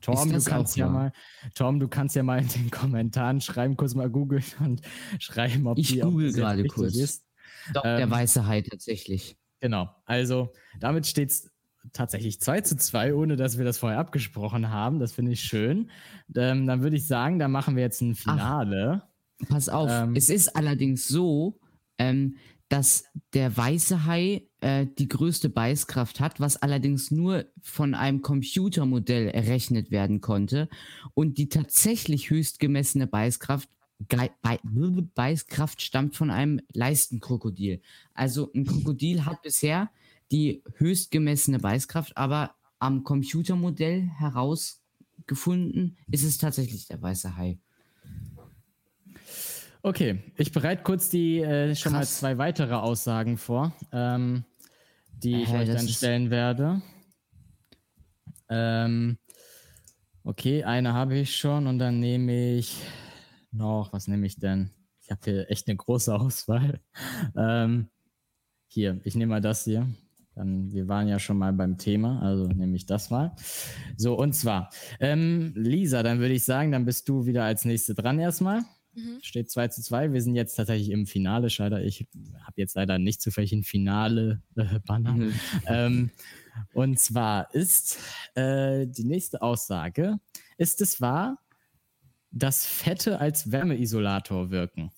Tom, du kannst ja mal, Tom, du kannst ja mal in den Kommentaren schreiben, kurz mal googeln und schreiben, ob ich die google gerade kurz. ist. Doch, ähm, der weiße Hai tatsächlich. Genau. Also damit steht es tatsächlich 2 zu 2, ohne dass wir das vorher abgesprochen haben. Das finde ich schön. Ähm, dann würde ich sagen, da machen wir jetzt ein Finale. Ach, pass auf, ähm, es ist allerdings so, ähm, dass der weiße Hai äh, die größte Beißkraft hat, was allerdings nur von einem Computermodell errechnet werden konnte. Und die tatsächlich höchst gemessene Beißkraft, Be Beißkraft stammt von einem Leistenkrokodil. Also ein Krokodil hat bisher die höchst gemessene Beißkraft, aber am Computermodell herausgefunden ist es tatsächlich der weiße Hai. Okay, ich bereite kurz die äh, schon Krass. mal zwei weitere Aussagen vor, ähm, die ich äh, euch dann stellen werde. Ähm, okay, eine habe ich schon und dann nehme ich noch, was nehme ich denn? Ich habe hier echt eine große Auswahl. ähm, hier, ich nehme mal das hier. Dann, wir waren ja schon mal beim Thema, also nehme ich das mal. So, und zwar, ähm, Lisa, dann würde ich sagen, dann bist du wieder als Nächste dran erstmal. Mhm. Steht 2 zu 2. Wir sind jetzt tatsächlich im Finale. Schade, ich habe jetzt leider nicht zufällig ein Finale-Banner. Mhm. Ähm, und zwar ist äh, die nächste Aussage: Ist es wahr, dass Fette als Wärmeisolator wirken?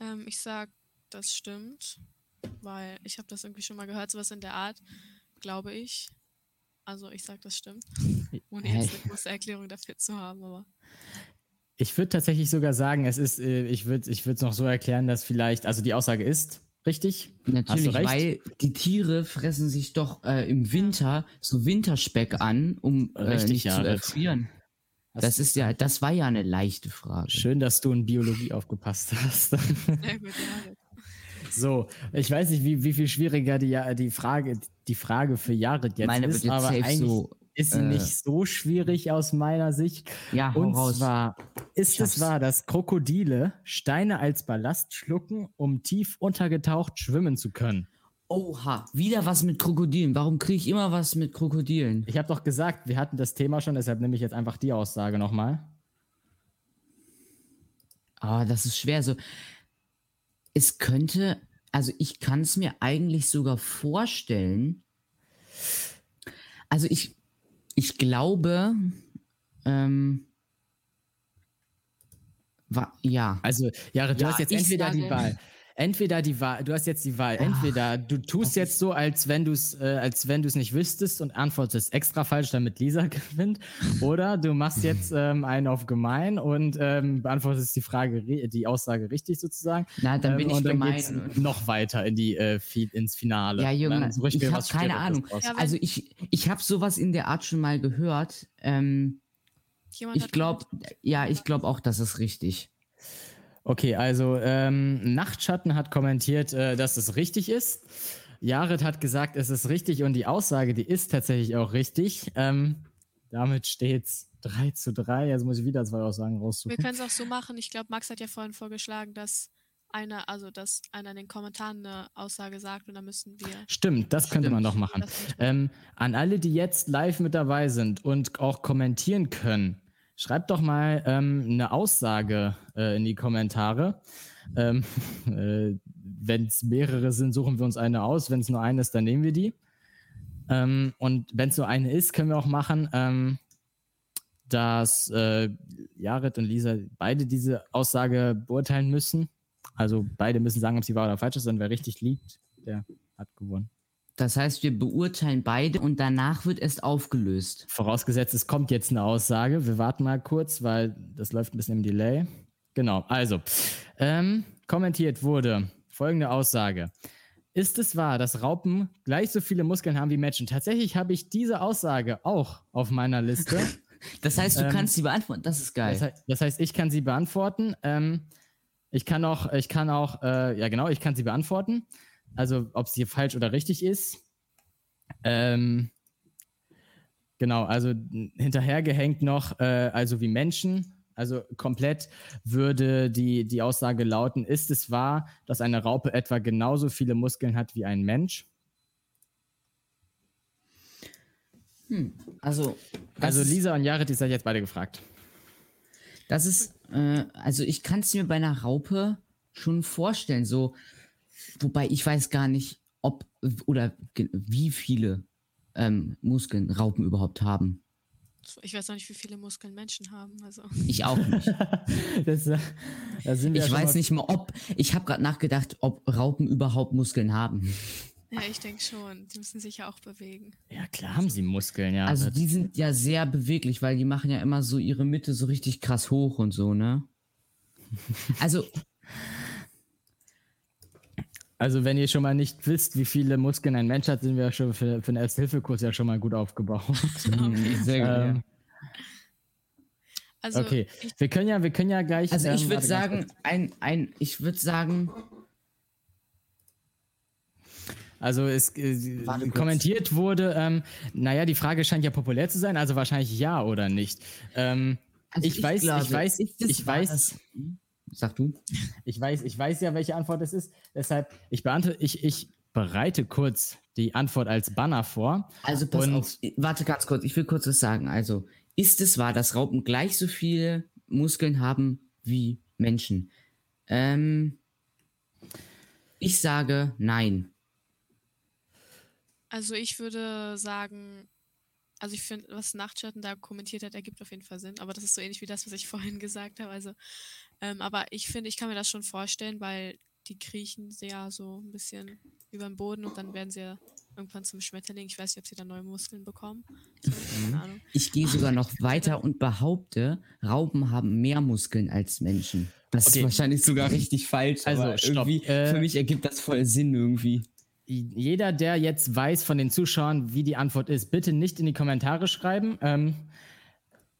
Ähm, ich sag, das stimmt weil ich habe das irgendwie schon mal gehört, sowas in der Art, glaube ich. Also ich sage, das stimmt, ohne jetzt eine große Erklärung dafür zu haben, aber. Ich würde tatsächlich sogar sagen, es ist, äh, ich würde ich es noch so erklären, dass vielleicht, also die Aussage ist richtig. Natürlich, weil die Tiere fressen sich doch äh, im Winter so Winterspeck an, um äh, richtig, nicht ja, zu erfrieren. Das ist ja, das war ja eine leichte Frage. Schön, dass du in Biologie aufgepasst hast. Sehr gut, ja. So, ich weiß nicht, wie, wie viel schwieriger die, die, Frage, die Frage für Jared jetzt Meine ist, aber eigentlich so, ist sie äh, nicht so schwierig aus meiner Sicht. Ja, Und raus. zwar ist es wahr, dass Krokodile Steine als Ballast schlucken, um tief untergetaucht schwimmen zu können. Oha, wieder was mit Krokodilen. Warum kriege ich immer was mit Krokodilen? Ich habe doch gesagt, wir hatten das Thema schon, deshalb nehme ich jetzt einfach die Aussage nochmal. Ah, das ist schwer. So, es könnte, also ich kann es mir eigentlich sogar vorstellen. Also ich, ich glaube, ähm, war, ja. Also, ja, du ja, hast jetzt entweder sage, die Wahl entweder die Wahl, du hast jetzt die Wahl, entweder du tust jetzt so, als wenn du es, äh, als wenn du es nicht wüsstest und antwortest extra falsch, damit Lisa gewinnt, oder du machst jetzt ähm, einen auf gemein und ähm, beantwortest die Frage, die Aussage richtig sozusagen. Na, dann bin ähm, ich und dann gemein. noch weiter in die äh, ins Finale. Ja, Junge, so ich habe keine Ahnung. Also ich, ich habe sowas in der Art schon mal gehört. Ähm, ich glaube, ja, ich glaube auch, das ist richtig. Okay, also ähm, Nachtschatten hat kommentiert, äh, dass es richtig ist. Jared hat gesagt, es ist richtig und die Aussage, die ist tatsächlich auch richtig. Ähm, damit steht's 3 zu 3. Jetzt muss ich wieder zwei Aussagen raussuchen. Wir können es auch so machen. Ich glaube, Max hat ja vorhin vorgeschlagen, dass einer, also dass einer in den Kommentaren eine Aussage sagt und dann müssen wir. Stimmt, das könnte man doch machen. Ähm, an alle, die jetzt live mit dabei sind und auch kommentieren können, Schreibt doch mal ähm, eine Aussage äh, in die Kommentare. Ähm, äh, wenn es mehrere sind, suchen wir uns eine aus. Wenn es nur eine ist, dann nehmen wir die. Ähm, und wenn es nur eine ist, können wir auch machen, ähm, dass äh, Jared und Lisa beide diese Aussage beurteilen müssen. Also beide müssen sagen, ob sie wahr oder falsch ist. Und wer richtig liegt, der hat gewonnen. Das heißt, wir beurteilen beide und danach wird erst aufgelöst. Vorausgesetzt, es kommt jetzt eine Aussage. Wir warten mal kurz, weil das läuft ein bisschen im Delay. Genau, also, ähm, kommentiert wurde folgende Aussage. Ist es wahr, dass Raupen gleich so viele Muskeln haben wie Menschen? Tatsächlich habe ich diese Aussage auch auf meiner Liste. das heißt, du ähm, kannst sie beantworten. Das ist geil. Das heißt, das heißt ich kann sie beantworten. Ähm, ich kann auch, ich kann auch, äh, ja genau, ich kann sie beantworten also ob sie falsch oder richtig ist. Ähm, genau, also hinterhergehängt noch, äh, also wie Menschen. Also komplett würde die, die Aussage lauten, ist es wahr, dass eine Raupe etwa genauso viele Muskeln hat wie ein Mensch? Hm, also, also Lisa und Jared, die seid jetzt beide gefragt. Das ist, äh, also ich kann es mir bei einer Raupe schon vorstellen, so Wobei ich weiß gar nicht, ob oder wie viele ähm, Muskeln Raupen überhaupt haben. Ich weiß auch nicht, wie viele Muskeln Menschen haben. Also. Ich auch nicht. das, äh, das ich ja weiß nicht mal, ob. Ich habe gerade nachgedacht, ob Raupen überhaupt Muskeln haben. Ja, ich denke schon. Die müssen sich ja auch bewegen. Ja, klar haben sie Muskeln, ja. Also die sind ja sehr beweglich, weil die machen ja immer so ihre Mitte so richtig krass hoch und so, ne? Also also wenn ihr schon mal nicht wisst, wie viele Muskeln ein Mensch hat, sind wir schon für, für den Erste-Hilfe-Kurs ja schon mal gut aufgebaut. Sehr gut, ähm, Also okay, wir können ja, wir können ja gleich. Also ich ähm, würde sagen, ein, ein, ich würde sagen. Also es äh, kommentiert wurde, ähm, naja, die Frage scheint ja populär zu sein, also wahrscheinlich ja oder nicht. Ähm, also ich, ich, weiß, glaube, ich weiß, ich, ich weiß. Sag du. Ich weiß, ich weiß ja, welche Antwort es ist. Deshalb, ich beantworte, ich, ich bereite kurz die Antwort als Banner vor. Also pass auf, warte ganz kurz, ich will kurz was sagen. Also, ist es wahr, dass Raupen gleich so viele Muskeln haben wie Menschen? Ähm, ich sage nein. Also ich würde sagen, also ich finde, was Nachtschatten da kommentiert hat, ergibt auf jeden Fall Sinn, aber das ist so ähnlich wie das, was ich vorhin gesagt habe. Also, ähm, aber ich finde, ich kann mir das schon vorstellen, weil die kriechen sehr so ein bisschen über den Boden und dann werden sie ja irgendwann zum Schmetterling. Ich weiß nicht, ob sie da neue Muskeln bekommen. So, keine mhm. Ich gehe sogar noch weiter und behaupte, Raupen haben mehr Muskeln als Menschen. Das okay. ist wahrscheinlich sogar richtig falsch. Also aber irgendwie, äh, für mich ergibt das voll Sinn irgendwie. Jeder, der jetzt weiß von den Zuschauern, wie die Antwort ist, bitte nicht in die Kommentare schreiben. Ähm,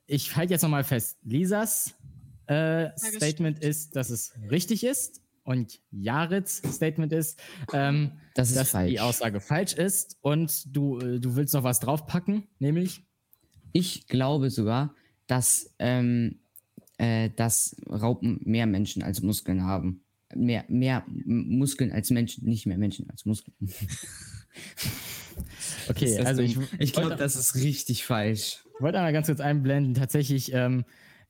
ich halte jetzt nochmal fest. Lisas äh, Statement ist, dass es richtig ist und Jarits Statement ist, ähm, das ist dass falsch. die Aussage falsch ist und du, äh, du willst noch was draufpacken, nämlich? Ich glaube sogar, dass, ähm, äh, dass Raupen mehr Menschen als Muskeln haben. Mehr, mehr Muskeln als Menschen, nicht mehr Menschen als Muskeln. okay, also ich, ich glaube, das ist richtig falsch. Ich wollte einmal ganz kurz einblenden. Tatsächlich ähm,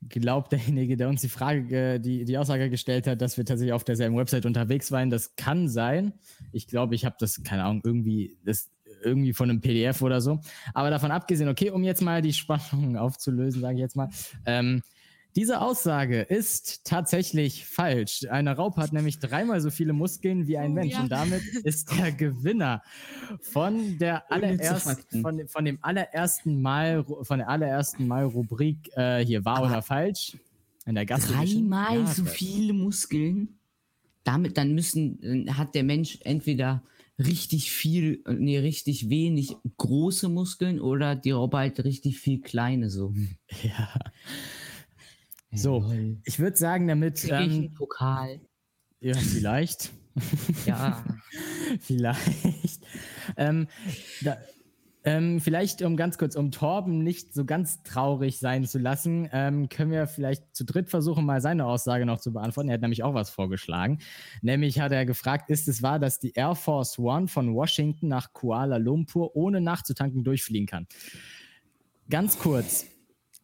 glaubt derjenige, der uns die Frage, die, die Aussage gestellt hat, dass wir tatsächlich auf derselben Website unterwegs waren. Das kann sein. Ich glaube, ich habe das, keine Ahnung, irgendwie, das irgendwie von einem PDF oder so. Aber davon abgesehen, okay, um jetzt mal die Spannung aufzulösen, sage ich jetzt mal. Ähm, diese Aussage ist tatsächlich falsch. Eine Raupe hat nämlich dreimal so viele Muskeln wie ein oh, Mensch ja. und damit ist der Gewinner von der allerersten, von, von, dem allerersten Mal, von der allerersten Mal Rubrik äh, hier wahr Aber oder falsch in der Dreimal ja, so viele Muskeln. Damit dann müssen hat der Mensch entweder richtig viel, nee, richtig wenig große Muskeln oder die Raupe halt richtig viel kleine so. Ja. So, ich würde sagen, damit. Ähm, Pokal. Ja, vielleicht. ja. vielleicht. Ähm, da, ähm, vielleicht, um ganz kurz, um Torben nicht so ganz traurig sein zu lassen, ähm, können wir vielleicht zu dritt versuchen, mal seine Aussage noch zu beantworten. Er hat nämlich auch was vorgeschlagen. Nämlich hat er gefragt, ist es wahr, dass die Air Force One von Washington nach Kuala Lumpur ohne nachzutanken durchfliegen kann? Ganz kurz.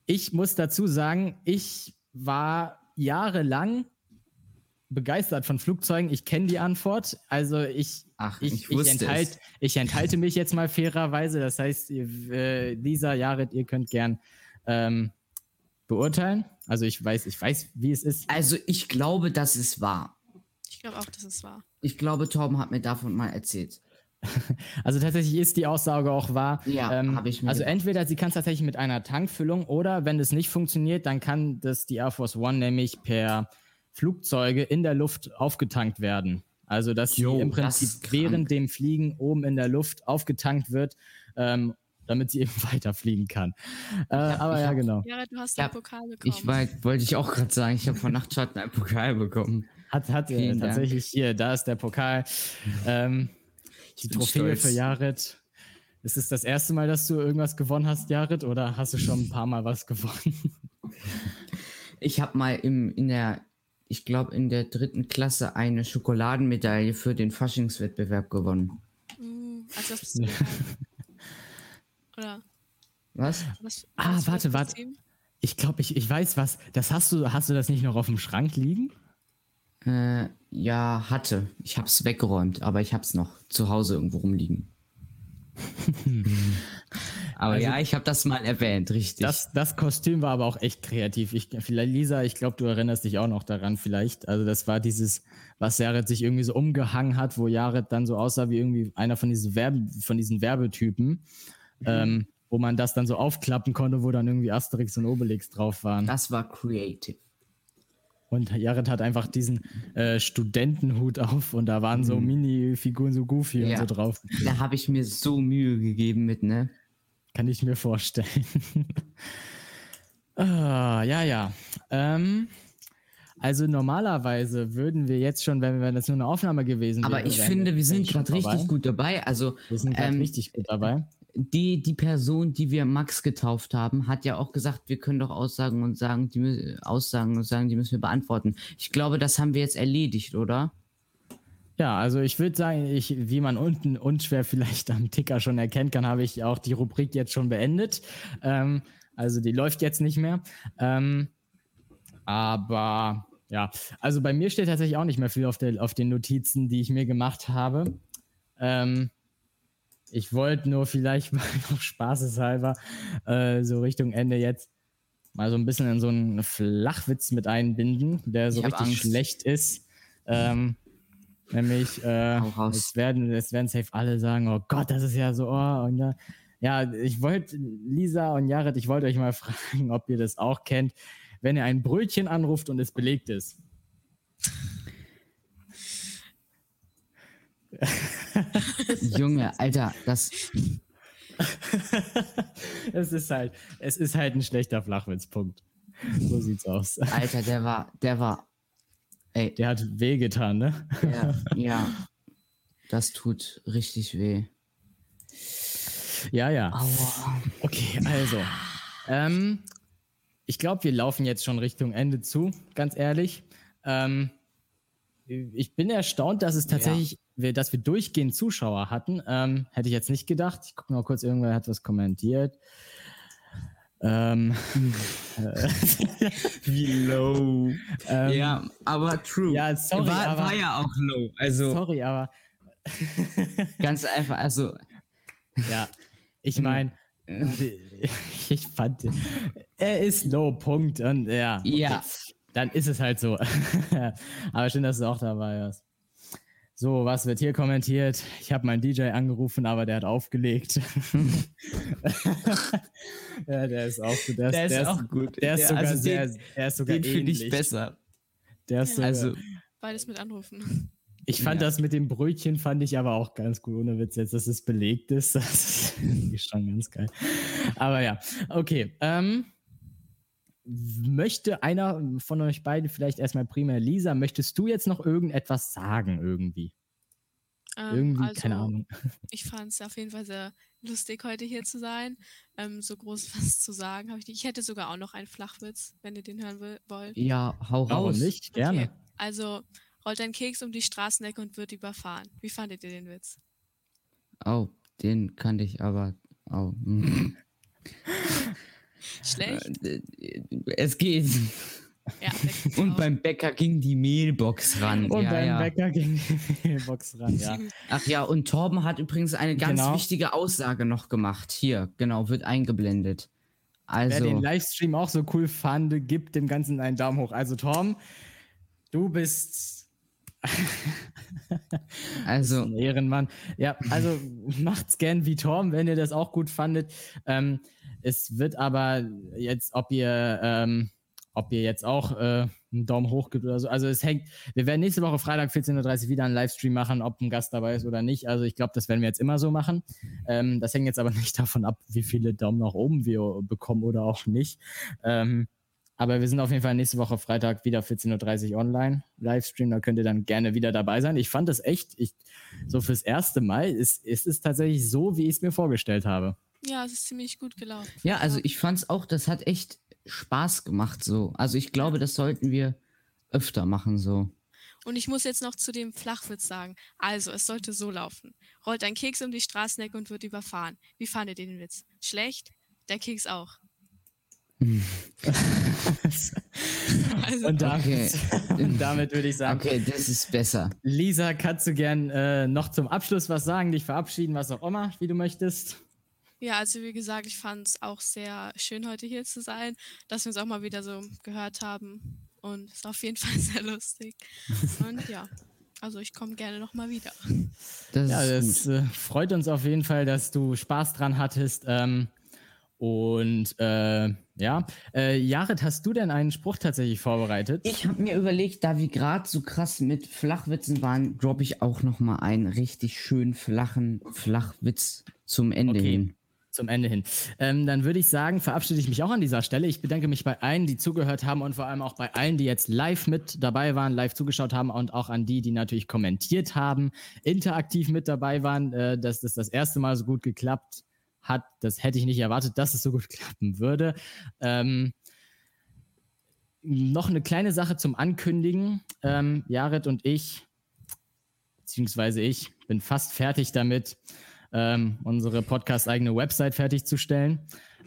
Ich muss dazu sagen, ich war jahrelang begeistert von Flugzeugen. Ich kenne die Antwort. Also ich, Ach, ich, ich, ich, enthalt, ich, enthalte mich jetzt mal fairerweise. Das heißt, äh, Lisa, Jared, ihr könnt gern ähm, beurteilen. Also ich weiß, ich weiß, wie es ist. Also ich glaube, dass es wahr. Ich glaube auch, dass es wahr. Ich glaube, Torben hat mir davon mal erzählt. Also tatsächlich ist die Aussage auch wahr. Ja, ähm, habe ich mir. Also gedacht. entweder sie kann es tatsächlich mit einer Tankfüllung oder wenn das nicht funktioniert, dann kann das die Air Force One nämlich per Flugzeuge in der Luft aufgetankt werden. Also dass jo, sie im Prinzip während dem Fliegen oben in der Luft aufgetankt wird, ähm, damit sie eben weiterfliegen kann. Äh, hab, aber ja, hab, genau. Ja, du hast ja, einen Pokal bekommen. Ich wollte ich auch gerade sagen, ich habe von Nachtschatten einen Pokal bekommen. Hat, hat äh, tatsächlich hier, da ist der Pokal. Ähm, die Trophäe für Jared. Ist es das erste Mal, dass du irgendwas gewonnen hast, Jared, oder hast du schon ein paar Mal was gewonnen? Ich habe mal im, in der, ich glaube, in der dritten Klasse eine Schokoladenmedaille für den Faschingswettbewerb gewonnen. Mm, also das bist du Oder? Was? was ah, warte, warte. Ich glaube, ich, ich weiß was. Das hast du, hast du das nicht noch auf dem Schrank liegen? Äh, ja, hatte. Ich hab's weggeräumt, aber ich hab's noch zu Hause irgendwo rumliegen. aber also, ja, ich habe das mal erwähnt, richtig. Das, das Kostüm war aber auch echt kreativ. Ich, vielleicht, Lisa, ich glaube, du erinnerst dich auch noch daran, vielleicht. Also, das war dieses, was Jared sich irgendwie so umgehangen hat, wo Jared dann so aussah wie irgendwie einer von diesen, Werbe, von diesen Werbetypen. Mhm. Ähm, wo man das dann so aufklappen konnte, wo dann irgendwie Asterix und Obelix drauf waren. Das war creative. Und Jared hat einfach diesen äh, Studentenhut auf und da waren so mhm. Mini-Figuren, so Goofy ja. und so drauf. Da habe ich mir so Mühe gegeben mit, ne? Kann ich mir vorstellen. Ah, ja, ja. Ähm, also normalerweise würden wir jetzt schon, wenn, wenn das nur eine Aufnahme gewesen wäre. Aber ich finde, wir sind gerade richtig gut dabei. Also wir sind gerade ähm, richtig gut dabei. Die, die Person, die wir Max getauft haben, hat ja auch gesagt, wir können doch Aussagen und sagen, die Aussagen und sagen, die müssen wir beantworten. Ich glaube, das haben wir jetzt erledigt, oder? Ja, also ich würde sagen, ich, wie man unten unschwer vielleicht am Ticker schon erkennen kann, habe ich auch die Rubrik jetzt schon beendet. Ähm, also die läuft jetzt nicht mehr. Ähm, aber ja, also bei mir steht tatsächlich auch nicht mehr viel auf, der, auf den Notizen, die ich mir gemacht habe. Ähm, ich wollte nur vielleicht mal noch spaßeshalber äh, so Richtung Ende jetzt mal so ein bisschen in so einen Flachwitz mit einbinden, der so richtig Angst. schlecht ist. Ähm, Nämlich, äh, es, werden, es werden safe alle sagen, oh Gott, das ist ja so, oh, und ja. Ja, ich wollte, Lisa und Jared, ich wollte euch mal fragen, ob ihr das auch kennt, wenn ihr ein Brötchen anruft und es belegt ist. Junge, Alter, das. es ist halt, es ist halt ein schlechter Flachwitzpunkt. So sieht's aus. Alter, der war, der war Ey. Der hat weh getan, ne? Ja, ja. Das tut richtig weh. Ja, ja. Aua. Okay, also. Ähm, ich glaube, wir laufen jetzt schon Richtung Ende zu, ganz ehrlich. Ähm, ich bin erstaunt, dass es tatsächlich, ja. Dass wir durchgehend Zuschauer hatten. Ähm, hätte ich jetzt nicht gedacht. Ich gucke mal kurz, irgendwer hat was kommentiert. Ähm, Wie low. Ähm, ja, aber true. Ja, sorry, war, aber, war ja auch low. Also, sorry, aber. ganz einfach, also. Ja, ich meine, ich fand, er ist low, Punkt. Und ja, okay, ja. dann ist es halt so. aber schön, dass du auch dabei warst. So, was wird hier kommentiert? Ich habe meinen DJ angerufen, aber der hat aufgelegt. ja, der ist auch gut. Der, der, ist, der ist, auch gut. Der ist sogar also sehr, der ist sogar den finde ich besser. Der ist ja, also beides mit anrufen. Ich fand ja. das mit dem Brötchen fand ich aber auch ganz gut, ohne Witz jetzt, dass es belegt ist. Das ist schon ganz geil. Aber ja, okay. Ähm, möchte einer von euch beiden vielleicht erstmal primär Lisa, möchtest du jetzt noch irgendetwas sagen irgendwie? Ähm, irgendwie, also, keine Ahnung. Ich fand es auf jeden Fall sehr lustig, heute hier zu sein. Ähm, so groß was zu sagen habe ich nicht. Ich hätte sogar auch noch einen Flachwitz, wenn ihr den hören wollt. Ja, hau raus. nicht, gerne. Okay. Also, rollt ein Keks um die Straßenecke und wird überfahren. Wie fandet ihr den Witz? Oh, den kannte ich aber. Oh. Schlecht? Äh, es geht. Ja, und beim Bäcker ging die Mailbox ran. Und ja, beim ja. Bäcker ging die Mailbox ran, ja. Ach ja, und Torben hat übrigens eine ganz genau. wichtige Aussage noch gemacht. Hier, genau, wird eingeblendet. Also, Wer den Livestream auch so cool fand, gibt dem Ganzen einen Daumen hoch. Also Torben, du bist also ein Ehrenmann. Ja, also macht's gern wie Torben, wenn ihr das auch gut fandet. Ähm, es wird aber jetzt, ob ihr, ähm, ob ihr jetzt auch äh, einen Daumen hoch gibt oder so. Also es hängt, wir werden nächste Woche Freitag 14.30 Uhr wieder einen Livestream machen, ob ein Gast dabei ist oder nicht. Also ich glaube, das werden wir jetzt immer so machen. Ähm, das hängt jetzt aber nicht davon ab, wie viele Daumen nach oben wir bekommen oder auch nicht. Ähm, aber wir sind auf jeden Fall nächste Woche Freitag wieder 14.30 Uhr online. Livestream, da könnt ihr dann gerne wieder dabei sein. Ich fand das echt, ich, so fürs erste Mal ist, ist es tatsächlich so, wie ich es mir vorgestellt habe. Ja, es ist ziemlich gut gelaufen. Ja, also ich fand es auch, das hat echt Spaß gemacht so. Also ich glaube, das sollten wir öfter machen so. Und ich muss jetzt noch zu dem Flachwitz sagen. Also, es sollte so laufen. Rollt ein Keks um die Straßenecke und wird überfahren. Wie fandet ihr den Witz? Schlecht? Der Keks auch. also, und damit, okay. damit würde ich sagen. Okay, das ist besser. Lisa, kannst du gern äh, noch zum Abschluss was sagen, dich verabschieden, was auch immer, wie du möchtest? Ja, also wie gesagt, ich fand es auch sehr schön, heute hier zu sein, dass wir uns auch mal wieder so gehört haben. Und es ist auf jeden Fall sehr lustig. Und ja, also ich komme gerne nochmal wieder. Das ja, das äh, freut uns auf jeden Fall, dass du Spaß dran hattest. Ähm, und äh, ja, äh, Jared, hast du denn einen Spruch tatsächlich vorbereitet? Ich habe mir überlegt, da wir gerade so krass mit Flachwitzen waren, droppe ich auch nochmal einen richtig schönen flachen Flachwitz zum Ende okay. hin. Zum Ende hin. Ähm, dann würde ich sagen, verabschiede ich mich auch an dieser Stelle. Ich bedanke mich bei allen, die zugehört haben und vor allem auch bei allen, die jetzt live mit dabei waren, live zugeschaut haben und auch an die, die natürlich kommentiert haben, interaktiv mit dabei waren, äh, dass das das erste Mal so gut geklappt hat. Das hätte ich nicht erwartet, dass es so gut klappen würde. Ähm, noch eine kleine Sache zum Ankündigen. Ähm, Jared und ich, beziehungsweise ich, bin fast fertig damit, ähm, unsere Podcast-eigene Website fertigzustellen.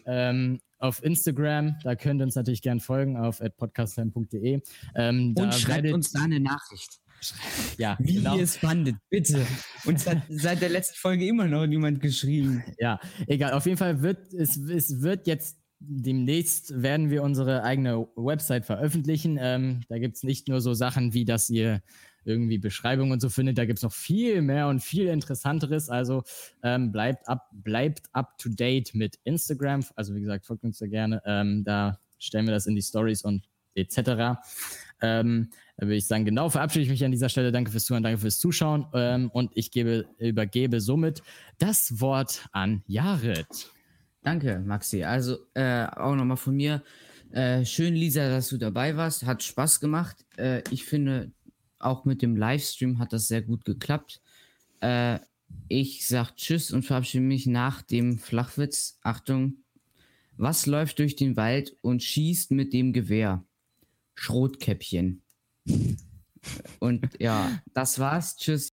Ähm, auf Instagram, da könnt ihr uns natürlich gern folgen, auf podcastfan.de. Ähm, und schreibt uns da eine Nachricht. Ja, wie genau. ihr es fandet, bitte. Und hat seit der letzten Folge immer noch niemand geschrieben. Ja, egal. Auf jeden Fall wird es, es wird jetzt demnächst werden wir unsere eigene Website veröffentlichen. Ähm, da gibt es nicht nur so Sachen wie, dass ihr irgendwie Beschreibungen und so findet. Da gibt es noch viel mehr und viel Interessanteres. Also ähm, bleibt up, bleibt up to date mit Instagram. Also wie gesagt, folgt uns da gerne. Ähm, da stellen wir das in die Stories und etc. Ähm, da würde ich sagen, genau, verabschiede ich mich an dieser Stelle. Danke fürs Zuhören, danke fürs Zuschauen. Ähm, und ich gebe, übergebe somit das Wort an Jared. Danke, Maxi. Also äh, auch nochmal von mir. Äh, schön, Lisa, dass du dabei warst. Hat Spaß gemacht. Äh, ich finde, auch mit dem Livestream hat das sehr gut geklappt. Äh, ich sag Tschüss und verabschiede mich nach dem Flachwitz. Achtung. Was läuft durch den Wald und schießt mit dem Gewehr? Schrotkäppchen. Und ja, das war's. Tschüss.